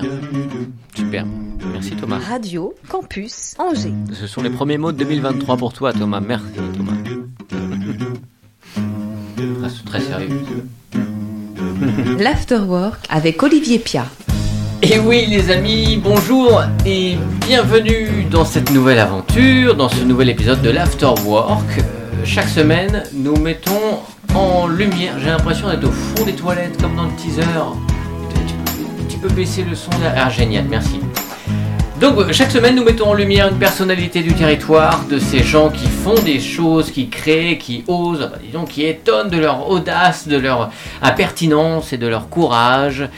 bien. Super. Merci Thomas. Radio Campus Angers. Ce sont les premiers mots de 2023 pour toi Thomas. Merci Thomas. Ah, c'est très sérieux. L'Afterwork avec Olivier Pia. Et oui les amis, bonjour et bienvenue dans cette nouvelle aventure, dans ce nouvel épisode de l'Afterwork. Euh, chaque semaine, nous mettons en lumière, j'ai l'impression d'être au fond des toilettes comme dans le teaser. Peux baisser le son génial, merci. Donc chaque semaine, nous mettons en lumière une personnalité du territoire, de ces gens qui font des choses, qui créent, qui osent, disons, qui étonnent de leur audace, de leur impertinence et de leur courage.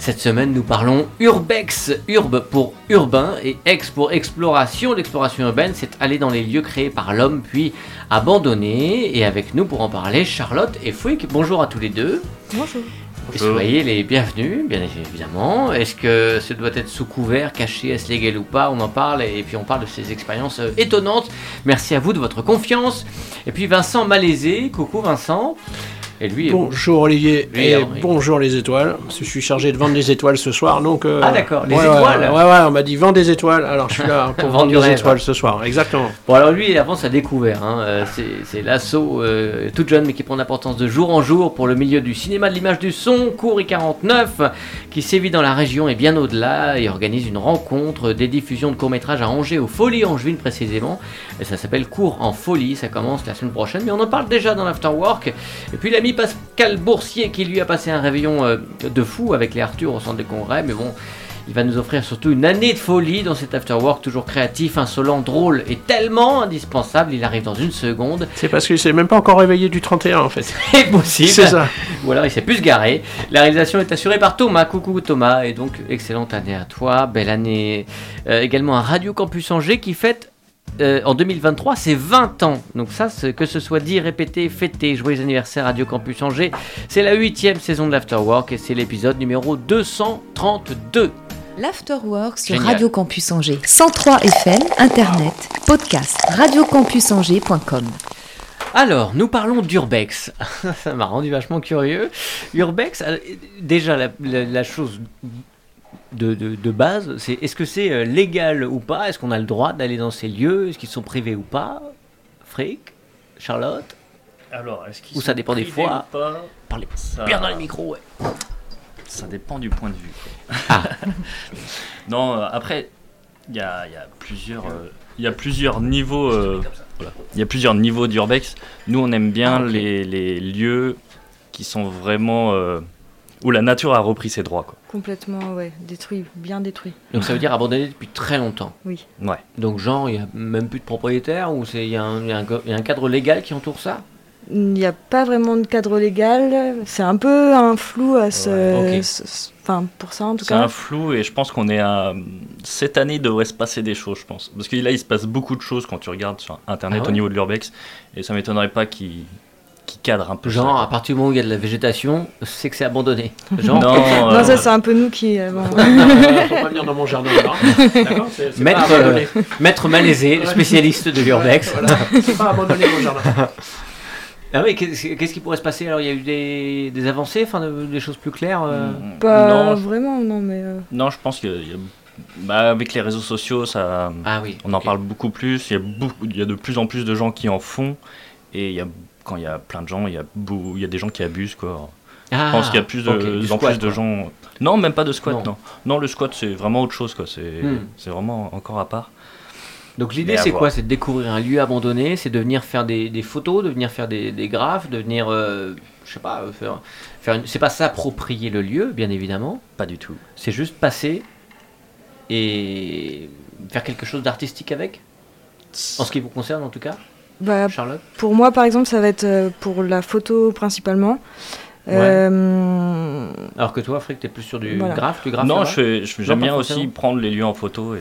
Cette semaine, nous parlons urbex, urbe pour urbain et ex pour exploration. L'exploration urbaine, c'est aller dans les lieux créés par l'homme puis abandonnés. Et avec nous pour en parler, Charlotte et Fouic. Bonjour à tous les deux. Bonjour. Soyez les bienvenus, bien évidemment. Est-ce que ce doit être sous couvert, caché, est-ce légal ou pas? On en parle et puis on parle de ces expériences euh, étonnantes. Merci à vous de votre confiance. Et puis Vincent Malaisé, coucou Vincent. Et lui, est- Bonjour Olivier et bonjour les étoiles. Je suis chargé de vendre des étoiles ce soir, donc. euh, Ah, d'accord, les ouais, étoiles. Ouais, ouais, ouais, on m'a dit vends des étoiles. Alors je suis là pour Vendre vendre des étoiles ce soir, exactement. Bon alors lui il avance à découvert, hein. Euh, c'est- l'assaut euh, toute jeune mais qui prend d'importance de jour en jour pour le milieu du cinéma, de l'image du son, Cours et 49, qui sévit dans la région et bien au-delà et organise une rencontre, des diffusions de courts-métrages à Angers, aux Folies Angevines précisément, et ça s'appelle Cours en Folie, ça commence la semaine prochaine, mais on en parle déjà dans l'Afterwork, et puis l'ami Pascal Boursier qui lui a passé un réveillon euh, de fou avec les Arthur au centre des congrès, mais bon... Il va nous offrir surtout une année de folie dans cet afterwork, toujours créatif, insolent, drôle et tellement indispensable. Il arrive dans une seconde. C'est parce qu'il s'est même pas encore réveillé du 31 en fait. C'est possible. C'est ça. Ou alors il s'est plus garer. La réalisation est assurée par Thomas. Coucou Thomas. Et donc, excellente année à toi. Belle année. Euh, également un Radio Campus Angers qui fête. Euh, en 2023, c'est 20 ans. Donc ça, que ce soit dit, répété, fêté, joyeux anniversaire Radio Campus Angers. C'est la huitième saison de l'Afterwork et c'est l'épisode numéro 232. L'Afterwork sur Génial. Radio Campus Angers. 103 FM, Internet, podcast, radiocampusangers.com. Alors, nous parlons d'Urbex. Ça m'a rendu vachement curieux. Urbex, euh, déjà, la, la- la chose de, de- de base, c'est est-ce que c'est euh, légal ou pas? Est-ce qu'on a le droit d'aller dans ces lieux? Est-ce qu'ils sont privés ou pas? Frick Charlotte? Alors, est-ce qu'ils Ou ça sont dépend des privés fois? ou pas? Parlez Ça- bien dans les micros, ouais. Ça dépend du point de vue. quoi. Ah. non, euh, après, il y a, il y a plusieurs, euh, il y a plusieurs niveaux. euh, voilà. Il y a plusieurs niveaux d'urbex. Nous, on aime bien Ah, les lieux qui sont vraiment euh, où la nature a repris ses droits. Quoi. Complètement, ouais, détruit, bien détruit. Donc ça veut dire abandonné depuis très longtemps. Oui. Ouais. Donc genre, il n'y a même plus de propriétaire ou c'est- il y, a un- il y y a un cadre légal qui entoure ça? Il n'y a pas vraiment de cadre légal. C'est un peu un flou à ce. Ouais, ok. ce- ce- Enfin, pour ça en tout C'est cas. un flou et je pense qu'on est à cette année devrait se passer des choses, je pense. Parce que là, il se passe beaucoup de choses quand tu regardes sur Internet Ah ouais? au niveau de l'urbex et ça m'étonnerait pas qu'il qu'il cadre un peu. ça, Genre, quoi. à partir du moment où il y a de la végétation, c'est que c'est abandonné. Genre, Non, Non, euh, ça c'est un peu nous qui. euh, bon. Euh, faut pas venir dans mon jardin là. D'accord C'est c'est pas Maître, abandonné. euh, Maître Malaisé, spécialiste de l'urbex. Voilà. C'est pas abandonné mon jardin. Ah oui, qu'est-ce qui pourrait se passer? Alors, il y a eu des, des avancées, enfin, de- des choses plus claires euh, mm, Pas non, je- vraiment, non, mais. euh, non, je pense que y a- bah, avec les réseaux sociaux, ça, Ah oui. on en parle beaucoup plus. Il y, a beaucoup, il y a de plus en plus de gens qui en font et il y a, quand il y a plein de gens, il y a, beau- il y a des gens qui abusent. Quoi. Ah, Je pense qu'il y a plus de, squat, plus gens. Non, même pas de squat. Non. Non, non, le squat c'est vraiment autre chose. quoi. C'est Hmm. c'est vraiment encore à part. Donc l'idée c'est quoi? C'est de découvrir un lieu abandonné, c'est de venir faire des, des photos, de venir faire des, des graphes, de venir, euh, je sais pas, euh, faire, faire une... c'est pas s'approprier le lieu, bien évidemment. Pas du tout. C'est juste passer et faire quelque chose d'artistique avec? En ce qui vous concerne en tout cas, bah, Charlotte. pour moi, par exemple, ça va être euh, pour la photo principalement. Euh, Alors que toi, Frick, t'es plus sur du Voilà. graphe, du graphe. non, je je- j'aime bien forcément. aussi prendre les lieux en photo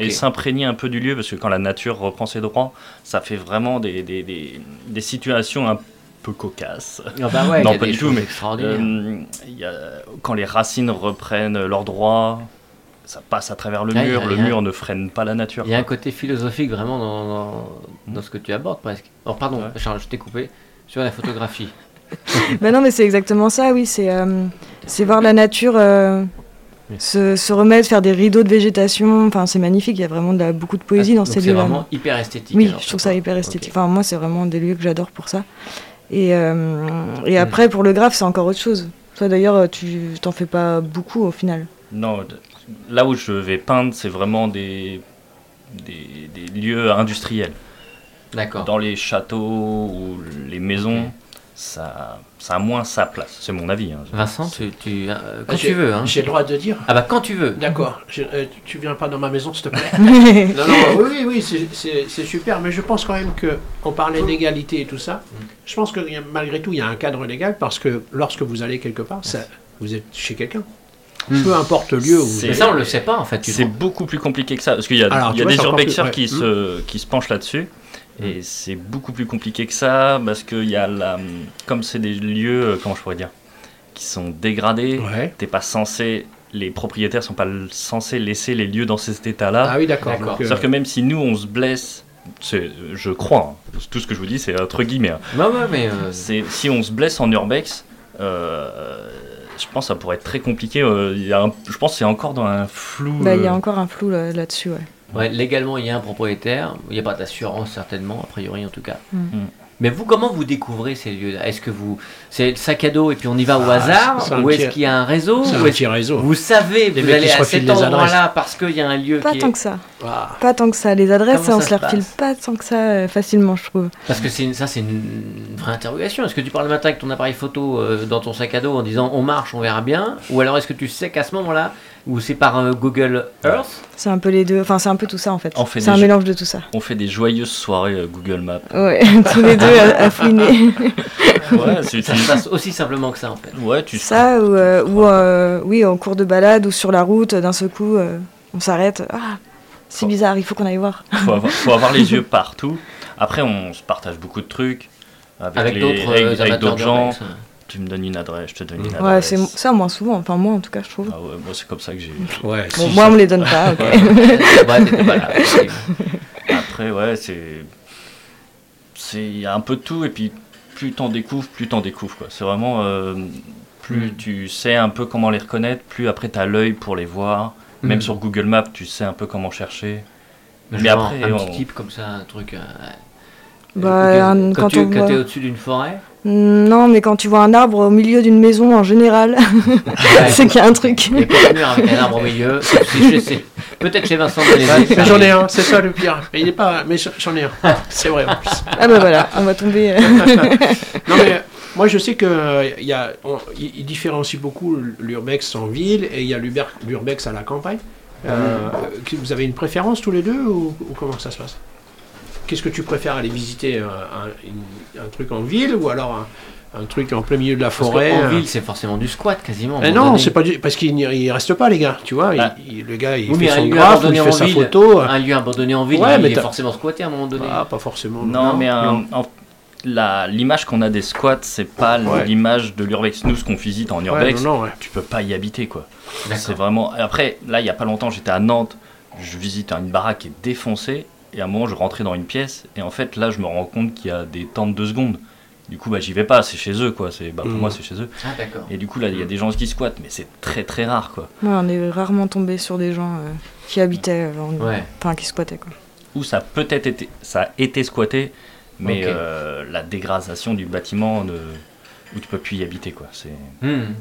et, s'imprégner un peu du lieu parce que quand la nature reprend ses droits, ça fait vraiment des, des, des, des situations un peu cocasses. Ah bah ouais, il y Non, a pas des du tout, mais. Euh, il y a- quand les racines reprennent leurs droits, ça passe à travers le Ah, a mur, le mur ne freine pas la nature. Il y a un côté philosophique vraiment dans, dans, dans ce que tu abordes presque. Oh pardon, Ouais. Charles, je t'ai coupé. Sur la photographie. bah non, mais c'est exactement ça, oui. C'est euh, c'est voir la nature euh, Oui. se, se remettre, faire des rideaux de végétation. Enfin, c'est magnifique. Il y a vraiment de la- beaucoup de poésie Ah, dans donc ces C'est lieux-là. vraiment hyper esthétique. Oui, alors, je trouve ça hyper esthétique. Enfin, moi, c'est vraiment des lieux que j'adore pour ça. Et, euh, et après, pour le graphe, c'est encore autre chose. Toi, d'ailleurs, tu t'en fais pas beaucoup au final. Non, de- là où je vais peindre, c'est vraiment des, des, des lieux industriels. D'accord. Dans les châteaux ou les maisons, ça, ça a moins sa place. C'est mon avis. hein. Vincent, tu, tu- euh, quand J'ai- tu veux. Hein. J'ai le droit de dire Ah bah quand tu veux. D'accord. Euh, tu viens pas dans ma maison, s'il te plaît Non, non, oui, oui, oui, c'est- super, mais je pense quand même que on parlait d'égalité et tout ça. Je pense que malgré tout, il y a un cadre légal parce que lorsque vous allez quelque part, ça, vous êtes chez quelqu'un. Hmm. Peu importe le lieu où Mais ça, on le sait pas en fait. C'est beaucoup plus compliqué que ça. Parce qu'il y a, Alors, il y tu a vois, des urbexeurs plus- qui, ouais. se, qui se penchent là-dessus. Et c'est beaucoup plus compliqué que ça parce qu'il y a la. Comme c'est des lieux, euh, comment je pourrais dire, qui sont dégradés, Ouais. t'es pas censé. Les propriétaires sont pas censés laisser les lieux dans cet état-là. Ah oui, d'accord. Euh, C'est-à-dire que même si nous on se blesse, je crois, hein, tout ce que je vous dis c'est entre guillemets, hein. Ouais, ouais, mais. euh, c'est si on se blesse en urbex, euh, je pense que ça pourrait être très compliqué. euh, il y a un- je pense que c'est encore dans un flou. Bah, il y a euh, encore un flou là- là-dessus, ouais. Ouais, légalement, il y a un propriétaire. Il n'y a pas d'assurance, certainement, a priori en tout cas. Mm. Mais vous, comment vous découvrez ces lieux-là? Est-ce que vous. C'est le sac à dos et puis on y va au Ah, hasard Ou est-ce qu'il y a un réseau c'est un petit réseau. vous savez, Les vous allez à cet endroit-là parce qu'il y a un lieu Pas qui tant est... que ça. Ah. Pas tant que ça. Les adresses, on ça se les refile pas tant que ça euh, facilement, je trouve. Parce que c'est une- ça, c'est une vraie interrogation. Est-ce que tu pars le matin avec ton appareil photo euh, dans ton sac à dos en disant on marche, on verra bien? Ou alors est-ce que tu sais qu'à ce moment-là, ou c'est par euh, Google Earth C'est un peu les deux. Enfin, c'est un peu tout ça en fait. On fait C'est un mélange de tout ça. On fait des joyeuses soirées euh, Google Maps. Ouais, tous les deux à, à fouiner. Ouais, c'est- Ça se passe aussi simplement que ça en fait. ouais, tu Ça, ou, euh, ou, euh, oui, en cours de balade ou sur la route, d'un seul coup, euh, on s'arrête. Ah, c'est bizarre, il faut qu'on aille voir. faut avoir, faut avoir les yeux partout. Après, on se partage beaucoup de trucs avec, d'autres avec Tu me donnes une adresse, je te donne une Ouais, Ouais, adresse. c'est ça moins souvent. Enfin, moi en tout cas, je trouve. Ah ouais, moi c'est comme ça que j'ai. Ouais, Bon, si, moi, on me les donne pas. Ouais. Après, ouais, c'est. C'est. Il y a un peu de tout, et puis plus t'en découvres, plus t'en découvres, quoi. C'est vraiment. euh, plus Mm. tu sais un peu comment les reconnaître, plus après t'as l'œil pour les voir. Même Mm. sur Google Maps, tu sais un peu comment chercher. Mais Mais genre, après, un on- petit type comme ça, un truc. euh, Bah, euh, un- quand, quand tu on quand voit- t'es au-dessus d'une forêt, Non, mais quand tu vois un arbre au milieu d'une maison en général, c'est qu'il y a un truc. il y a pas de mur avec un arbre au milieu. Peut-être chez Vincent j'en ai un, c'est ça le pire. Mais il est pas, mais j'en ai un. C'est vrai en plus. Ah bah voilà, on va tomber. euh, Non mais euh, moi je sais que euh, il y a, on- différencie beaucoup l'urbex en ville et il y a l'urbex à la campagne. Euh, que- vous avez une préférence tous les deux ou, ou comment ça se passe? Qu'est-ce que tu préfères aller visiter euh, un, truc en ville ou alors un, un truc en plein milieu de la forêt qu'en euh, ville, c'est forcément du squat quasiment. moment non, c'est pas du, parce qu'il n'y reste pas les gars, tu vois. il- Ah. il- le gars il Oui, mais fait un son lieu graphe, abandonné il en fait sa ville, photo. euh, Un lieu abandonné en ville, Ouais, il mais est forcément squatté à un moment donné. Ah, pas forcément. Non, mais un- en- la- l'image qu'on a des squats, c'est pas Ouais. l'image de l'urbex. Nous, ce qu'on visite en Ouais, urbex, non, non, ouais. tu peux pas y habiter, quoi. C'est vraiment. Après, là, il y a pas longtemps, j'étais à Nantes, je visite une baraque qui est défoncée, et à un moment, je rentrais dans une pièce, et en fait, là, je me rends compte qu'il y a des temps de deux secondes. Du coup, bah, j'y vais pas, c'est chez eux, quoi. C'est, bah, pour Mhm. moi, c'est chez eux. Ah, d'accord. Et du coup, là, il y a des gens qui squattent, mais c'est très très rare, quoi. Ouais, on est rarement tombé sur des gens euh, qui habitaient, euh, en- Ouais. enfin qui squattaient quoi. Ou ça a peut-être été, ça a été squatté, mais euh, la dégradation du bâtiment, où tu peux plus y habiter, quoi. C'est. Hmm.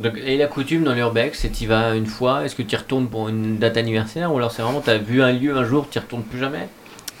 Donc, et la coutume dans l'urbex, c'est tu vas une fois, est-ce que tu y retournes pour une date anniversaire ou alors c'est vraiment tu as vu un lieu un jour, tu y retournes plus jamais?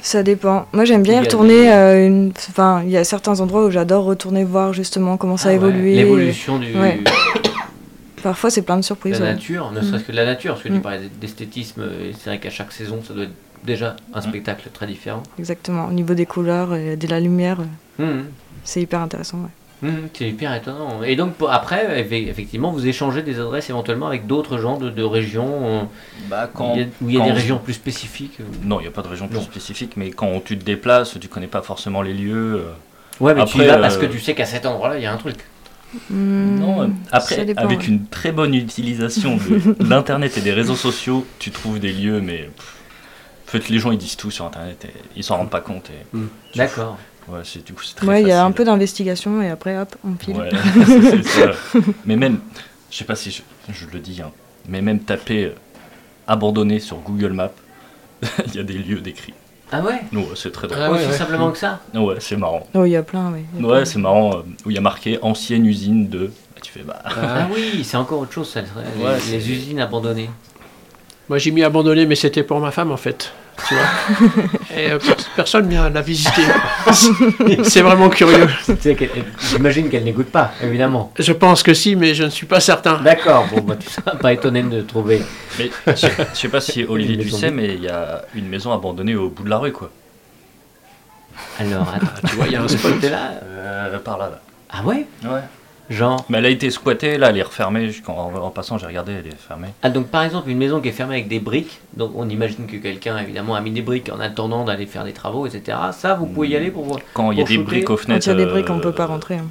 Ça dépend. Moi j'aime bien y y a retourner. des- euh, une... Enfin, il y a certains endroits où j'adore retourner voir justement comment ça a Ah ouais, évolué. L'évolution du, Ouais. Parfois c'est plein de de surprises. la ouais. nature, ne Mm. serait-ce que de la nature, parce que tu Mm. parlais d'esthétisme, c'est vrai qu'à chaque saison ça doit être déjà un spectacle très différent. Exactement. Au niveau des couleurs et de la lumière, euh, c'est hyper intéressant. ouais. Hmm, c'est hyper étonnant. Et donc pour- après, eff- effectivement, vous échangez des adresses éventuellement avec d'autres gens de, de régions euh, Bah, où il y a, où il y a quand des on- régions plus spécifiques. euh. Non, il n'y a pas de région plus Non. spécifique, mais quand tu te déplaces, tu connais pas forcément les lieux. euh, Ouais, mais tu y Après, vas parce que tu sais qu'à cet endroit-là, il y a un truc. Hmm, Non, après, dépend, avec ouais. une très bonne utilisation de l'internet et des réseaux sociaux, tu trouves des lieux, mais pff, en fait, les gens ils disent tout sur internet et ils s'en rendent pas compte. Et, D'accord. Ouais, c'est du coup c'est très Ouais, il y a un peu d'investigation et après hop, on file. Ouais, c'est- ça. Mais même, je sais pas si je, je le dis, hein, mais même taper euh, abandonné sur Google Maps, il y a des lieux décrits. Ah ouais? Ouais, c'est très drôle. Ah ouais, ouais. simplement que ça? Ouais, c'est marrant. Oh, il y a plein, oui. Ouais, plein. c'est marrant euh, où il y a marqué ancienne usine de. Bah, tu fais bah. Ah oui, c'est encore autre chose, ça, les, Ouais, les usines abandonnées. Moi j'ai mis abandonné, mais c'était pour ma femme en fait. Tu vois Et euh, per- personne vient la visiter. C'est vraiment curieux. Tu sais qu'elle- J'imagine qu'elle n'écoute pas, évidemment. Je pense que si, mais je ne suis pas certain. D'accord, bon, bah, tu seras pas étonné de trouver. Mais je sais- je sais pas si Olivier tu sais, mais il y a une maison abandonnée au bout de la rue quoi. Alors, attends, Tu vois, il y a un spot. là? Euh, par là, là. Ah ouais? Ouais. Genre. Mais elle a été squattée, là elle est refermée. Quand- en, en passant, j'ai regardé, elle est fermée. Ah, donc par exemple, une maison qui est fermée avec des briques, donc on imagine que quelqu'un évidemment a mis des briques en attendant d'aller faire des travaux, etc. Ça, vous pouvez y aller pour voir. Quand il y a des briques aux Quand fenêtres. il y a des briques, on euh, peut pas rentrer. hein.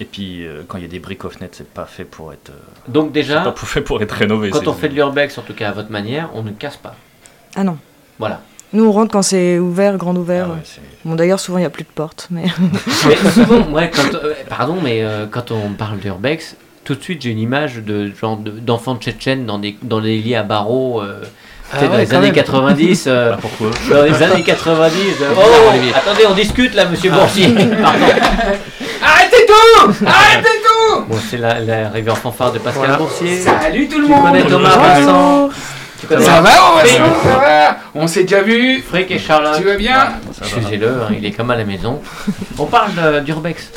Et puis euh, quand il y a des briques aux fenêtres, c'est pas fait pour être. euh, Donc c'est déjà, pas fait pour être rénové. quand on fait de l'urbex, en tout cas à votre manière, on ne casse pas. Ah non. Voilà. Nous, on rentre quand c'est ouvert, grand Ah ouvert. ouais, c'est- Bon, d'ailleurs, souvent, il n'y a plus de porte. Mais... mais souvent, ouais, quand, euh, pardon, mais euh, quand on parle d'urbex, tout de suite j'ai une image de genre de- d'enfants tchétchènes dans des dans des lits à barreaux. euh, Ah peut-être dans ouais, les années même. 90. euh, Bah, pourquoi? dans les années 90. euh, Bizarre, oh, attendez, on discute là, monsieur Ah. Boursier. Arrêtez tout Arrêtez tout Bon, c'est la- l'arrivée en fanfare de Pascal Voilà. Boursier. Salut tout le Tu monde connais Thomas Vincent Ça va, on va Oui. ça va On s'est déjà vu Frick et Charlotte. Tu vas bien. Excusez-le, hein, il est comme à la maison. On parle de- d'Urbex.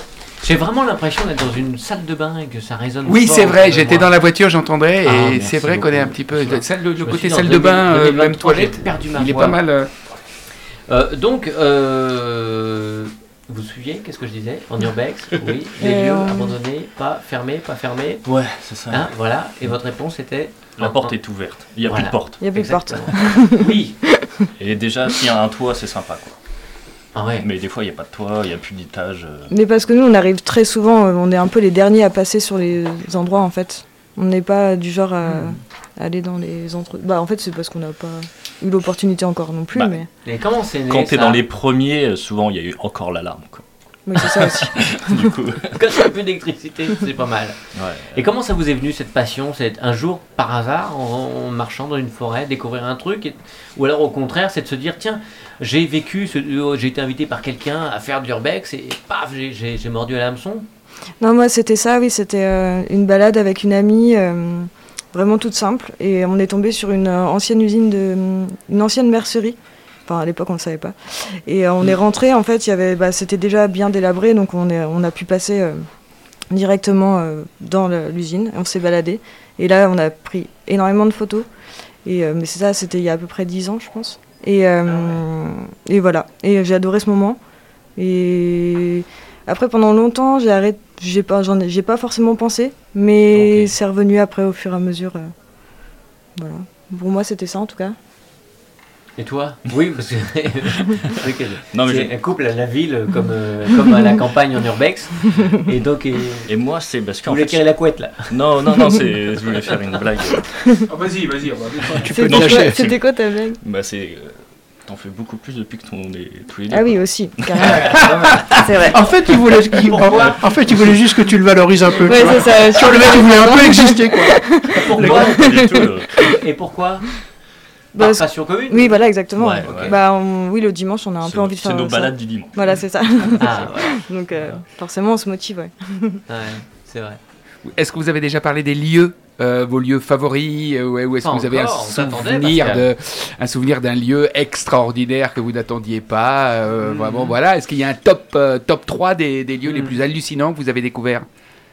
J'ai vraiment l'impression d'être dans une salle de bain et que ça résonne Oui, c'est vrai, j'étais dans la voiture, j'entendais, Ah, et merci c'est vrai qu'on est un petit peu. Le le côté salle de bain, 2000, euh, même 2023, toilette, perdu ma il est voix. pas mal. euh, Euh, donc, euh, vous suivez Qu'est-ce que je disais En urbex, oui. Les Euh, lieux on- abandonnés, pas fermés, pas fermés. Ouais, c'est ça. Hein, voilà. Et votre réponse était La porte est ouverte. Il n'y a Voilà. plus de porte. Il n'y a plus de porte. Oui. Et déjà, s'il y a un toit, c'est sympa. Quoi. Ah ouais. Mais des fois, il n'y a pas de toit, il n'y a plus d'étage. euh. Mais parce que nous, on arrive très souvent, euh, on est un peu les derniers à passer sur les endroits, en fait. On n'est pas du genre à Hmm. Aller dans les entre... Bah, en fait, c'est parce qu'on n'a pas eu l'opportunité encore non plus, Bah, mais... Et comment c'est né Quand t'es dans les premiers, euh, souvent, il y a eu encore l'alarme. quoi. Oui, c'est ça aussi. Du coup, Quand il n'y a plus d'électricité, c'est pas mal. ouais. Et comment ça vous est venu cette passion C'est un jour, par hasard, en, en marchant dans une forêt, découvrir un truc et- Ou alors au contraire, c'est de se dire tiens, j'ai vécu, ce- euh, j'ai été invité par quelqu'un à faire de l'urbex et paf, j'ai- j'ai j'ai mordu à l'hameçon? Non, moi, c'était ça, oui, c'était euh, une balade avec une amie, euh, vraiment toute simple. Et on est tombé sur une euh, ancienne usine, de, une ancienne mercerie. Enfin, à l'époque, on ne savait pas. Et euh, on est rentré, en fait, il y avait, bah, c'était déjà bien délabré, donc on, est, on a pu passer euh, directement euh, dans l'usine. On s'est baladé. Et là, on a pris énormément de photos. Et, euh, mais c'est ça, c'était il y a à peu près 10 ans, je pense. Et, euh, et voilà. Et j'ai adoré ce moment. Et après, pendant longtemps, j'ai arrêté. J'ai pas, j'en ai, j'ai pas forcément pensé, mais c'est revenu après au fur et à mesure. euh, voilà. Pour moi, c'était ça en tout cas. Et toi? Oui, parce que Non, mais c'est un couple à la ville comme, euh, comme à la campagne en urbex. Et donc, et, Et moi, c'est parce vous qu'en voulez fait. tirer la couette là Non, non, non, c'est... je voulais faire une blague. oh, vas-y, vas-y, on va Tu peux C'était lâcher. quoi, c'était quoi ta blague? Bah, c'est. euh, T'en fais beaucoup plus depuis que on est tous les deux. Ah oui, aussi, carrément. c'est vrai. En fait, il voulait, il- en, en fait, il voulait juste que tu le valorises un peu. Ouais, c'est ça. Sur le mec, il voulait un peu exister, quoi. Pourquoi euh. Et pourquoi? Bah, Par c'est- passion commune Oui, voilà, exactement. Ouais. Bah, on- oui, le dimanche, on a un C'est peu envie de c'est faire nos ça. balades du dimanche. Voilà, c'est ça. Ah, ouais, Donc, euh, forcément, on se motive, ouais. ouais, c'est vrai. Est-ce que vous avez déjà parlé des lieux, euh, vos lieux favoris, euh, ouais, ou est-ce que vous avez un souvenir, Pascal. de, un souvenir d'un lieu extraordinaire que vous n'attendiez pas euh, Hmm. Vraiment, voilà. Est-ce qu'il y a un top, top 3 des, des lieux les Hmm. plus hallucinants que vous avez découverts?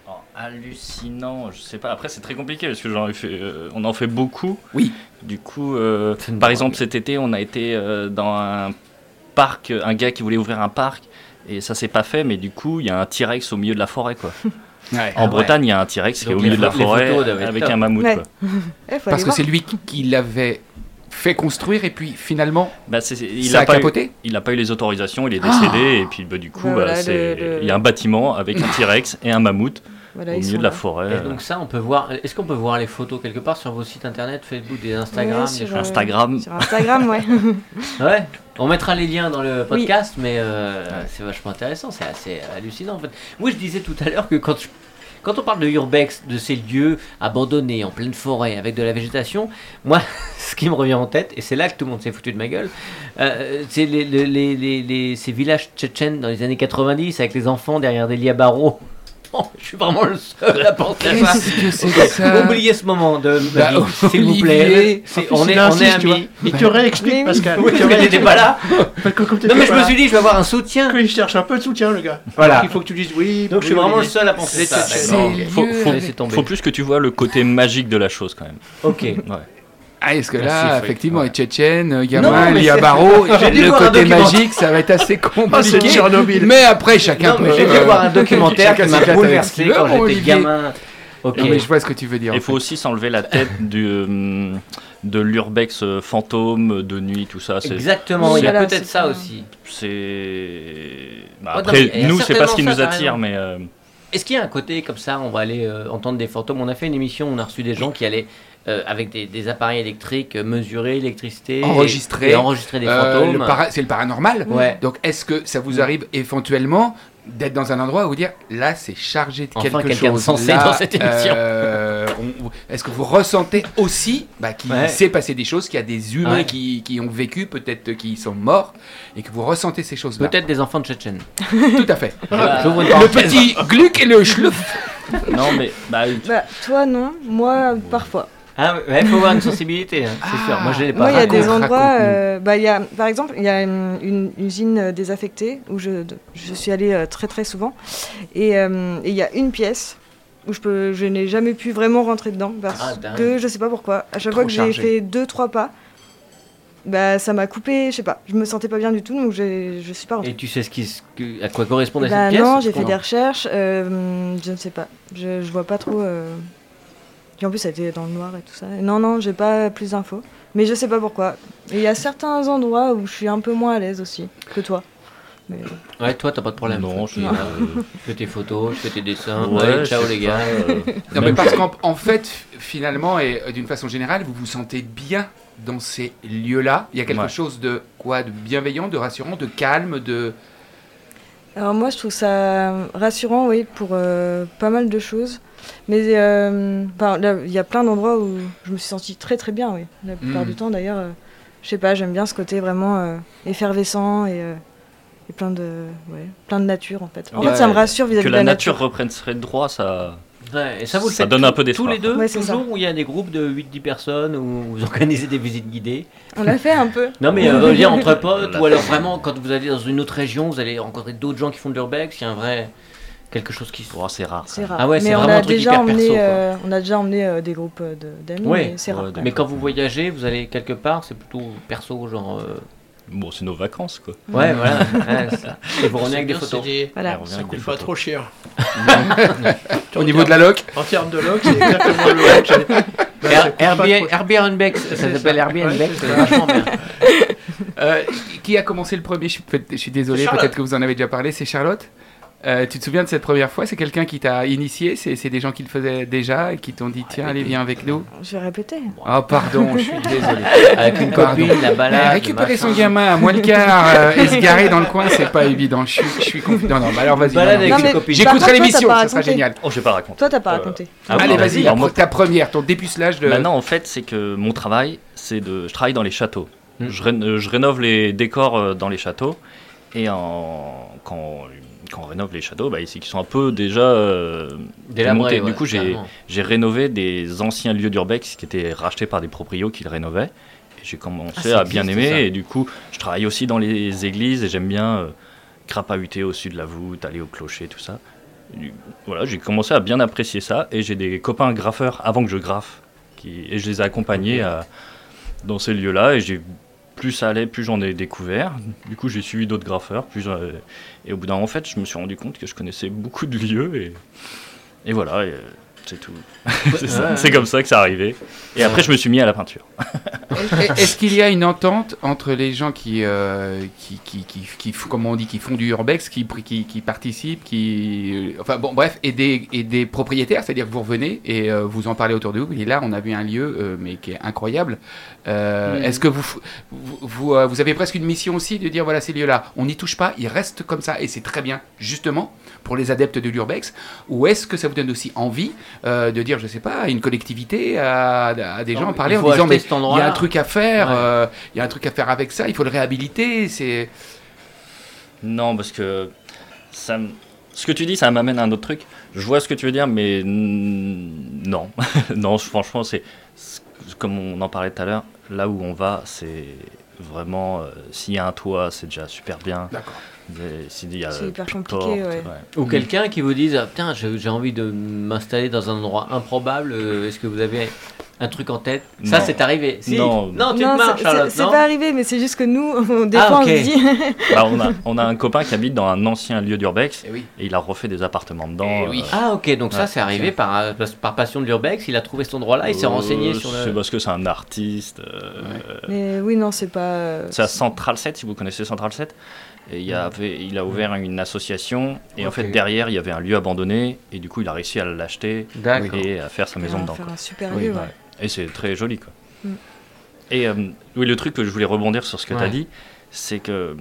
Alors, hallucinant, je sais pas. Après, c'est très compliqué parce que j'en ai fait, on en fait beaucoup. Oui. Du coup, par exemple, cet été, on a été dans un parc, un gars qui voulait ouvrir un parc. Et ça s'est pas fait, mais du coup, il y a un T-Rex au milieu de la forêt, quoi. Ouais. En Ah ouais. Bretagne, il y a un T-Rex qui est au milieu de la forêt avec top. un mammouth, Parce que c'est lui qui, l'avait fait construire et puis finalement, Bah, il ça a a pas eu- capoté Il n'a pas eu les autorisations, il est décédé, et puis bah, du coup, Bah, bah, voilà, c'est- le- le- il y a un bâtiment avec un T-Rex et un mammouth Voilà, au milieu de la là. forêt. Et euh, donc ça, on peut voir. Est-ce qu'on peut voir les photos quelque part sur vos sites internet, Facebook, des Instagram, des sur, euh, Instagram. Sur Instagram, ouais. Ouais. On mettra les liens dans le Oui. podcast, mais euh, c'est vachement intéressant, c'est assez hallucinant en fait. Moi, je disais tout à l'heure que quand je, quand on parle de urbex, de ces lieux abandonnés en pleine forêt avec de la végétation, moi, ce qui me revient en tête, et c'est là que tout le monde s'est foutu de ma gueule, euh, c'est les, les- les- les- les- ces villages tchétchènes dans les années 90 avec les enfants derrière des lits à barreaux. Je suis vraiment le seul à penser à ça. Que ça Oubliez ce moment de ma Bah, s'il vous plaît. On, est, on est amis. Il te réexplique, Pascal. Oui, parce que j'étais pas là. t'étais Non, mais je me suis dit, je vais avoir un soutien. Il cherche un peu de soutien, le gars. Voilà. Il faut que tu dises oui. Donc je suis vraiment le seul à penser ça. Laissez tomber. Faut plus que tu vois le côté magique de la chose quand même. Ok. Ah, est-ce que Merci, là, effectivement, Ouais. euh, c'est- barreaux, J'ai dû le côté magique, ça va être assez c'est compliqué. Tchernobyl. mais après, chacun Non, peut. j'ai dû euh, voir un documentaire chacun qui m'a bouleversé quand j'étais Olivier. gamin. Ok. Non, mais je vois ce que tu veux dire. Il faut aussi s'enlever la tête du, euh, de l'urbex euh, fantôme de nuit, tout ça. C'est, Exactement, il y a peut-être c'est ça aussi. c'est... Bah, Oh, non, après, a nous, c'est pas ce qui nous attire, mais euh, Est-ce qu'il y a un côté comme ça, on va aller euh, entendre des fantômes? On a fait une émission, on a reçu des gens qui allaient euh, avec des, des appareils électriques euh, mesurer l'électricité, Enregistrer. et, enregistrer des Euh, fantômes. c'est le paranormal. Ouais. Donc, est-ce que ça vous arrive éventuellement d'être dans un endroit où vous dire là, c'est chargé de Enfin, quelque quelqu'un de chose sensé Là, dans cette émission. euh, on- est-ce que vous ressentez aussi bah, qu'il Ouais. s'est passé des choses, qu'il y a des humains Ouais. qui, qui ont vécu, peut-être qui sont morts, et que vous ressentez ces choses-là? Peut-être des enfants de Tchétchène. Tout à fait. Le petit gluck et le schluff. non, mais bah, Bah, toi, non. Moi, parfois. Ah ouais, il faut avoir une sensibilité, hein, c'est sûr. Moi, je l'ai pas. Moi, il y a raconte, des endroits. euh, bah, y a, par exemple, il y a une, une usine désaffectée où je, je suis allée euh, très très souvent. Et euh, et il y a une pièce où je, peux, je n'ai jamais pu vraiment rentrer dedans parce Ah, que je sais pas pourquoi. À chaque Trop fois que j'ai fait deux trois pas, bah, ça m'a coupé. Je sais pas. Je me sentais pas bien du tout, donc je suis pas rentrée. Et tu sais ce qui, à quoi correspondait Bah cette pièce non, j'ai fait des recherches. euh, je ne sais pas. Je, je vois pas trop. euh, Puis en plus, ça a été dans le noir et tout ça. Et non, non, j'ai pas plus d'infos. Mais je sais pas pourquoi. Et il y a certains endroits où je suis un peu moins à l'aise aussi que toi. Mais Ouais, toi, t'as pas de problème. Non, Tu je- euh, fais tes photos, tu fais tes dessins. ouais, Ouais, je ciao les gars. euh, Non, mais parce qu'en en fait, finalement, et euh, d'une façon générale, vous vous sentez bien dans ces lieux-là. Il y a quelque Ouais. chose de quoi De bienveillant, de rassurant, de calme, de. alors moi, je trouve ça rassurant, oui, pour euh, pas mal de choses. Mais euh, il y a plein d'endroits où je me suis sentie très très bien, oui. La plupart Mm. du temps, d'ailleurs, euh, je sais pas, j'aime bien ce côté vraiment euh, effervescent et, euh, et plein de, ouais, plein de nature en fait. En Ouais. fait, ça me rassure vis-à-vis Que de la la nature nature. reprenne ses droits, ça. Ouais, et ça vous le Ça donne un peu tous les deux, Ouais, c'est toujours, où il y a des groupes de 8-10 personnes, où vous organisez des visites guidées. On l'a fait un peu. Non mais euh, lien entre potes, ou alors vraiment quand vous allez dans une autre région, vous allez rencontrer d'autres gens qui font de l'urbex, il y a un vrai quelque chose qui se Oh, c'est rare. C'est rare. Ah ouais, mais on vraiment a un truc déjà hyper emmené, perso, euh, on a déjà emmené euh, des groupes euh, de- d'amis, Ouais, mais c'est rare. quand Mais même. quand vous voyagez, vous allez quelque part, c'est plutôt perso, genre. euh, Bon, c'est nos vacances, quoi. Ouais, voilà. ouais, ça. Et vous revenez avec des photos. des- Voilà. on Ça coûte pas photos. trop cher. Au niveau de la loc En termes de log, c'est exactement le pas Airbnb, ça s'appelle. Airbnb, c'est vachement bien. Euh, Qui a commencé le premier? Je suis, désolé, peut-être que vous en avez déjà parlé, c'est Charlotte? Euh, tu te souviens de cette première fois? C'est quelqu'un qui t'a initié? C'est des gens qui le faisaient déjà et qui t'ont dit tiens, allez, viens avec nous? Je vais répéter. Oh, pardon, je suis désolé. Avec une Pardon. copine, la Mais balade. récupérer son gamin à moins le quart euh, et se garer dans le coin, c'est pas évident. Je suis, je suis confiant. Non, non, bah alors vas-y. Balade non, avec contre, J'écouterai l'émission, ça sera génial. Oh, je vais pas raconter. Toi, t'as pas Euh, raconté. Ah Allez, bah, vas-y, moi- ta première, ton dépucelage de. Maintenant, en fait, c'est que mon travail, c'est de. Je travaille dans les châteaux. Hmm. Je, ré- je rénove les décors dans les châteaux. Et en... quand, quand on rénove les châteaux, bah, c'est qu'ils sont un peu déjà euh, démontés. ouais, du coup, j'ai rénové des anciens lieux d'urbex qui étaient rachetés par des proprios qui le rénovaient. J'ai commencé Ah, à bien aimer. ça. Et du coup, je travaille aussi dans les églises et j'aime bien euh, crapahuter au-dessus de la voûte, aller au clocher, tout ça. Voilà, j'ai commencé à bien apprécier ça. Et j'ai des copains graffeurs avant que je graffe. Qui... Et je les ai accompagnés à- dans ces lieux-là. Et j'ai plus ça allait, plus j'en ai découvert. Du coup, j'ai suivi d'autres graffeurs. Plus j'en- et au bout d'un moment, en fait, je me suis rendu compte que je connaissais beaucoup de lieux. Et, voilà. euh, C'est tout. c'est comme ça que ça arrivé. Et après, je me suis mis à la peinture. Est-ce qu'il y a une entente entre les gens qui, euh, qui, qui, qui, qui comment on dit, qui font du urbex, qui, qui, qui participent, qui, euh, enfin bon, bref, et des, et des propriétaires, c'est-à-dire que vous revenez et euh, vous en parlez autour de vous. Et là, on a vu un lieu, euh, mais qui est incroyable. Est-ce que vous, vous, vous, euh, vous avez presque une mission aussi de dire voilà ces lieux-là, on n'y touche pas, ils restent comme ça et c'est très bien, justement pour les adeptes de l'urbex. Ou est-ce que ça vous donne aussi envie euh, de dire, je sais pas, à une collectivité, à, à des gens, Non, en parler en disant mais il y a un truc à faire, Ouais. euh, il y a un truc à faire avec ça, il faut le réhabiliter. C'est Non, parce que ça ce que tu dis, ça m'amène à un autre truc. Je vois ce que tu veux dire, mais non. non, franchement, c'est c'est- comme on en parlait tout à l'heure, là où on va, c'est vraiment. euh, S'il y a un toit, c'est déjà super bien. d'accord. C'est hyper compliqué, ouais. Ou quelqu'un qui vous dise ah, Putain, j'ai envie de m'installer dans un endroit improbable, euh, est-ce que vous avez un truc en tête? Ça, Non. c'est arrivé. Si. Non. tu te Non, c'est- Charlotte. c'est non pas arrivé, mais c'est juste que nous, on- des Ah, fois, on dit. Bah, on, a, on a un copain qui habite dans un ancien lieu d'urbex Eh oui. et il a refait des appartements dedans. Eh oui. euh, Ah, ok, donc ça, c'est arrivé par, euh, par passion de l'urbex. Il a trouvé cet endroit-là, il s'est renseigné sur C'est parce que c'est un artiste. euh, Mais oui, non, c'est pas. C'est à Central 7, si vous connaissez Central 7. Et il, y avait, il a ouvert une association, et en fait, derrière, il y avait un lieu abandonné, et du coup, il a réussi à l'acheter et à faire sa maison on va dedans. faire quoi. un super Oui, lieu, ouais. ouais. Et c'est très joli, quoi. Mm. Et euh, oui, le truc que je voulais rebondir sur ce que tu Ouais. as dit, c'est que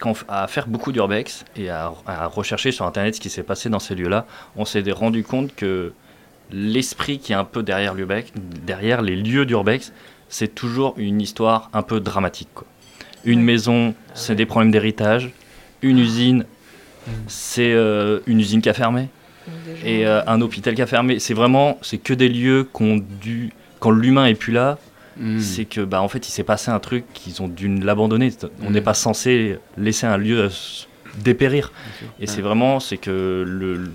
quand à faire beaucoup d'urbex et à, à rechercher sur Internet ce qui s'est passé dans ces lieux-là, on s'est rendu compte que l'esprit qui est un peu derrière, l'urbex, derrière les lieux d'urbex, c'est toujours une histoire un peu dramatique. quoi. Une maison, c'est des problèmes d'héritage. Une usine, c'est euh, une usine qui a fermé et euh, un hôpital qui a fermé. C'est vraiment, c'est que des lieux qu'on dû, quand l'humain est plus là, Mm. c'est que bah en fait il s'est passé un truc qu'ils ont dû l'abandonner. On n'est pas censé laisser un lieu euh, dépérir. Et c'est vraiment, c'est que le,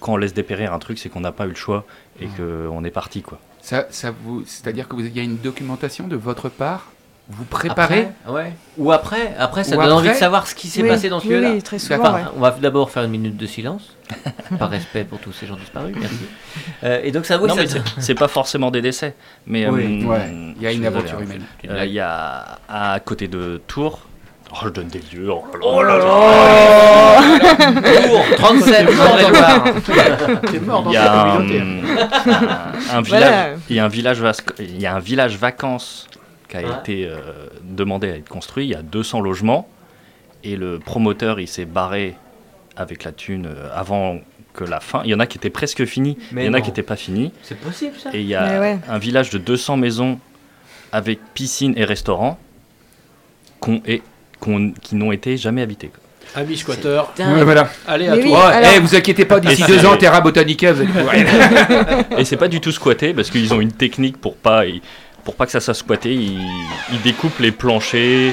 quand on laisse dépérir un truc, c'est qu'on n'a pas eu le choix et qu'on est parti quoi. Ça, ça vous, c'est-à-dire que vous, il y a une documentation de votre part. Vous préparez. Après, ouais. Ou après, après ça Ou donne envie de savoir ce qui s'est Oui, passé dans ce oui, lieu-là. Oui, très souvent, ouais. On va d'abord faire une minute de silence, par respect pour tous ces gens disparus, merci. Euh, et donc ça vaut non ça- mais c'est- pas forcément des décès, mais Oui. euh, Ouais. Il y a une aventure désolé, humaine. hein. Euh, Il y a à côté de Tours. Oh, je donne des lieux. Oh là là. Oh là là Tours, 37, André-Loire. T'es mort dans Il y ta a un, communauté. un- un village, Voilà. il y a un village, vasc- il y a un village vacances qui a Ouais. été euh, demandé à être construit. Il y a 200 logements et le promoteur il s'est barré avec la thune euh, avant que la fin. Il y en a qui étaient presque finis, Mais il y en a non. qui n'étaient pas finis. C'est possible ça? Et il y a ouais. un village de 200 maisons avec piscine et restaurant qu'on est- qu'on- qui n'ont été jamais habitées. quoi. Amis squatteurs, Putain, Ouais, voilà. allez à Mais oui, toi. Ouais, alors- eh, vous inquiétez pas, d'ici deux ans, Terra Botanica, vous allez pouvoir- Et c'est pas du tout squatté parce qu'ils ont une technique pour pas ils- pour pas que ça soit squatté. Ils, ils découpent les planchers.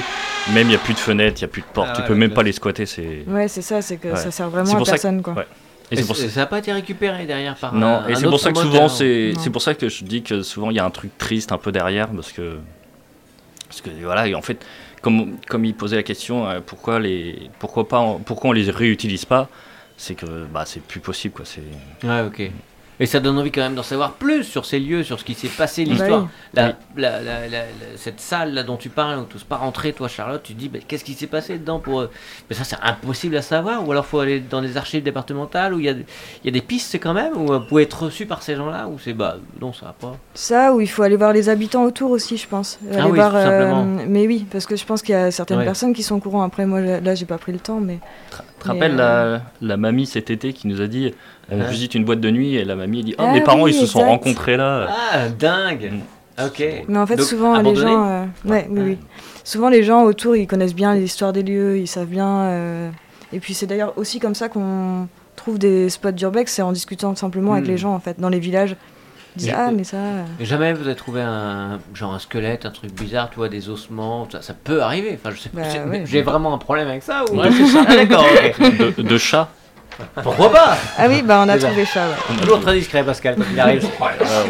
Même il n'y a plus de fenêtres, il n'y a plus de portes. Ah tu ouais, peux même pas les squatter. C'est Ouais, c'est ça, c'est que Ouais. ça sert vraiment à pour ça que- personne, quoi. ouais. et Et c'est pour ça. n'a pas été récupéré derrière par Non, un- et c'est pour ça que souvent c'est pour ça que je dis que souvent il y a un truc triste un peu derrière parce que parce que voilà et en fait comme comme il posait la question euh, pourquoi les pourquoi pas pourquoi on les réutilise pas c'est que bah c'est plus possible quoi c'est Ouais, ok. Et ça donne envie quand même d'en savoir plus sur ces lieux, sur ce qui s'est passé, l'histoire. oui. La- Oui. la- la- la- la- cette salle là dont tu parles, où tu n'oses pas rentrer, toi Charlotte, tu te dis bah, qu'est-ce qui s'est passé dedans pour. euh, Mais ça c'est impossible à savoir, ou alors faut aller dans les archives départementales, où il y, a des- il y a des pistes quand même, où vous pouvez être reçu par ces gens-là, ou c'est bah non, ça va pas. Ça, ou il faut aller voir les habitants autour aussi, je pense. Aller Ah oui, voir, tout simplement. mais oui, parce que je pense qu'il y a certaines Ouais. personnes qui sont au courant. Après, moi, là, j'ai pas pris le temps, mais. Tu te rappelles euh, la, la mamie cet été qui nous a dit on Hein? visite une boîte de nuit et la mamie dit oh Ah mes parents oui, ils se sont exact. rencontrés là Ah, dingue Ok. Mais en fait, Donc, souvent, les gens. euh, ouais, oui, oui. Souvent, les gens autour, ils connaissent bien l'histoire des lieux, ils savent bien. euh, Et puis, c'est d'ailleurs aussi comme ça qu'on trouve des spots d'urbex, c'est en discutant simplement avec Hmm. les gens, en fait, dans les villages. Ils disent, ah, mais ça. euh, Et Jamais vous avez trouvé un genre un squelette, un truc bizarre, tu vois, des ossements, ça, ça peut arriver. Enfin, je sais Bah, ouais. J'ai vraiment un problème avec ça ou Ouais, ça. Ah, d'accord, ok. de, de chats Pourquoi pas Ah oui, bah, on a trouvé ça, ouais. Toujours très discret, Pascal, quand il arrive.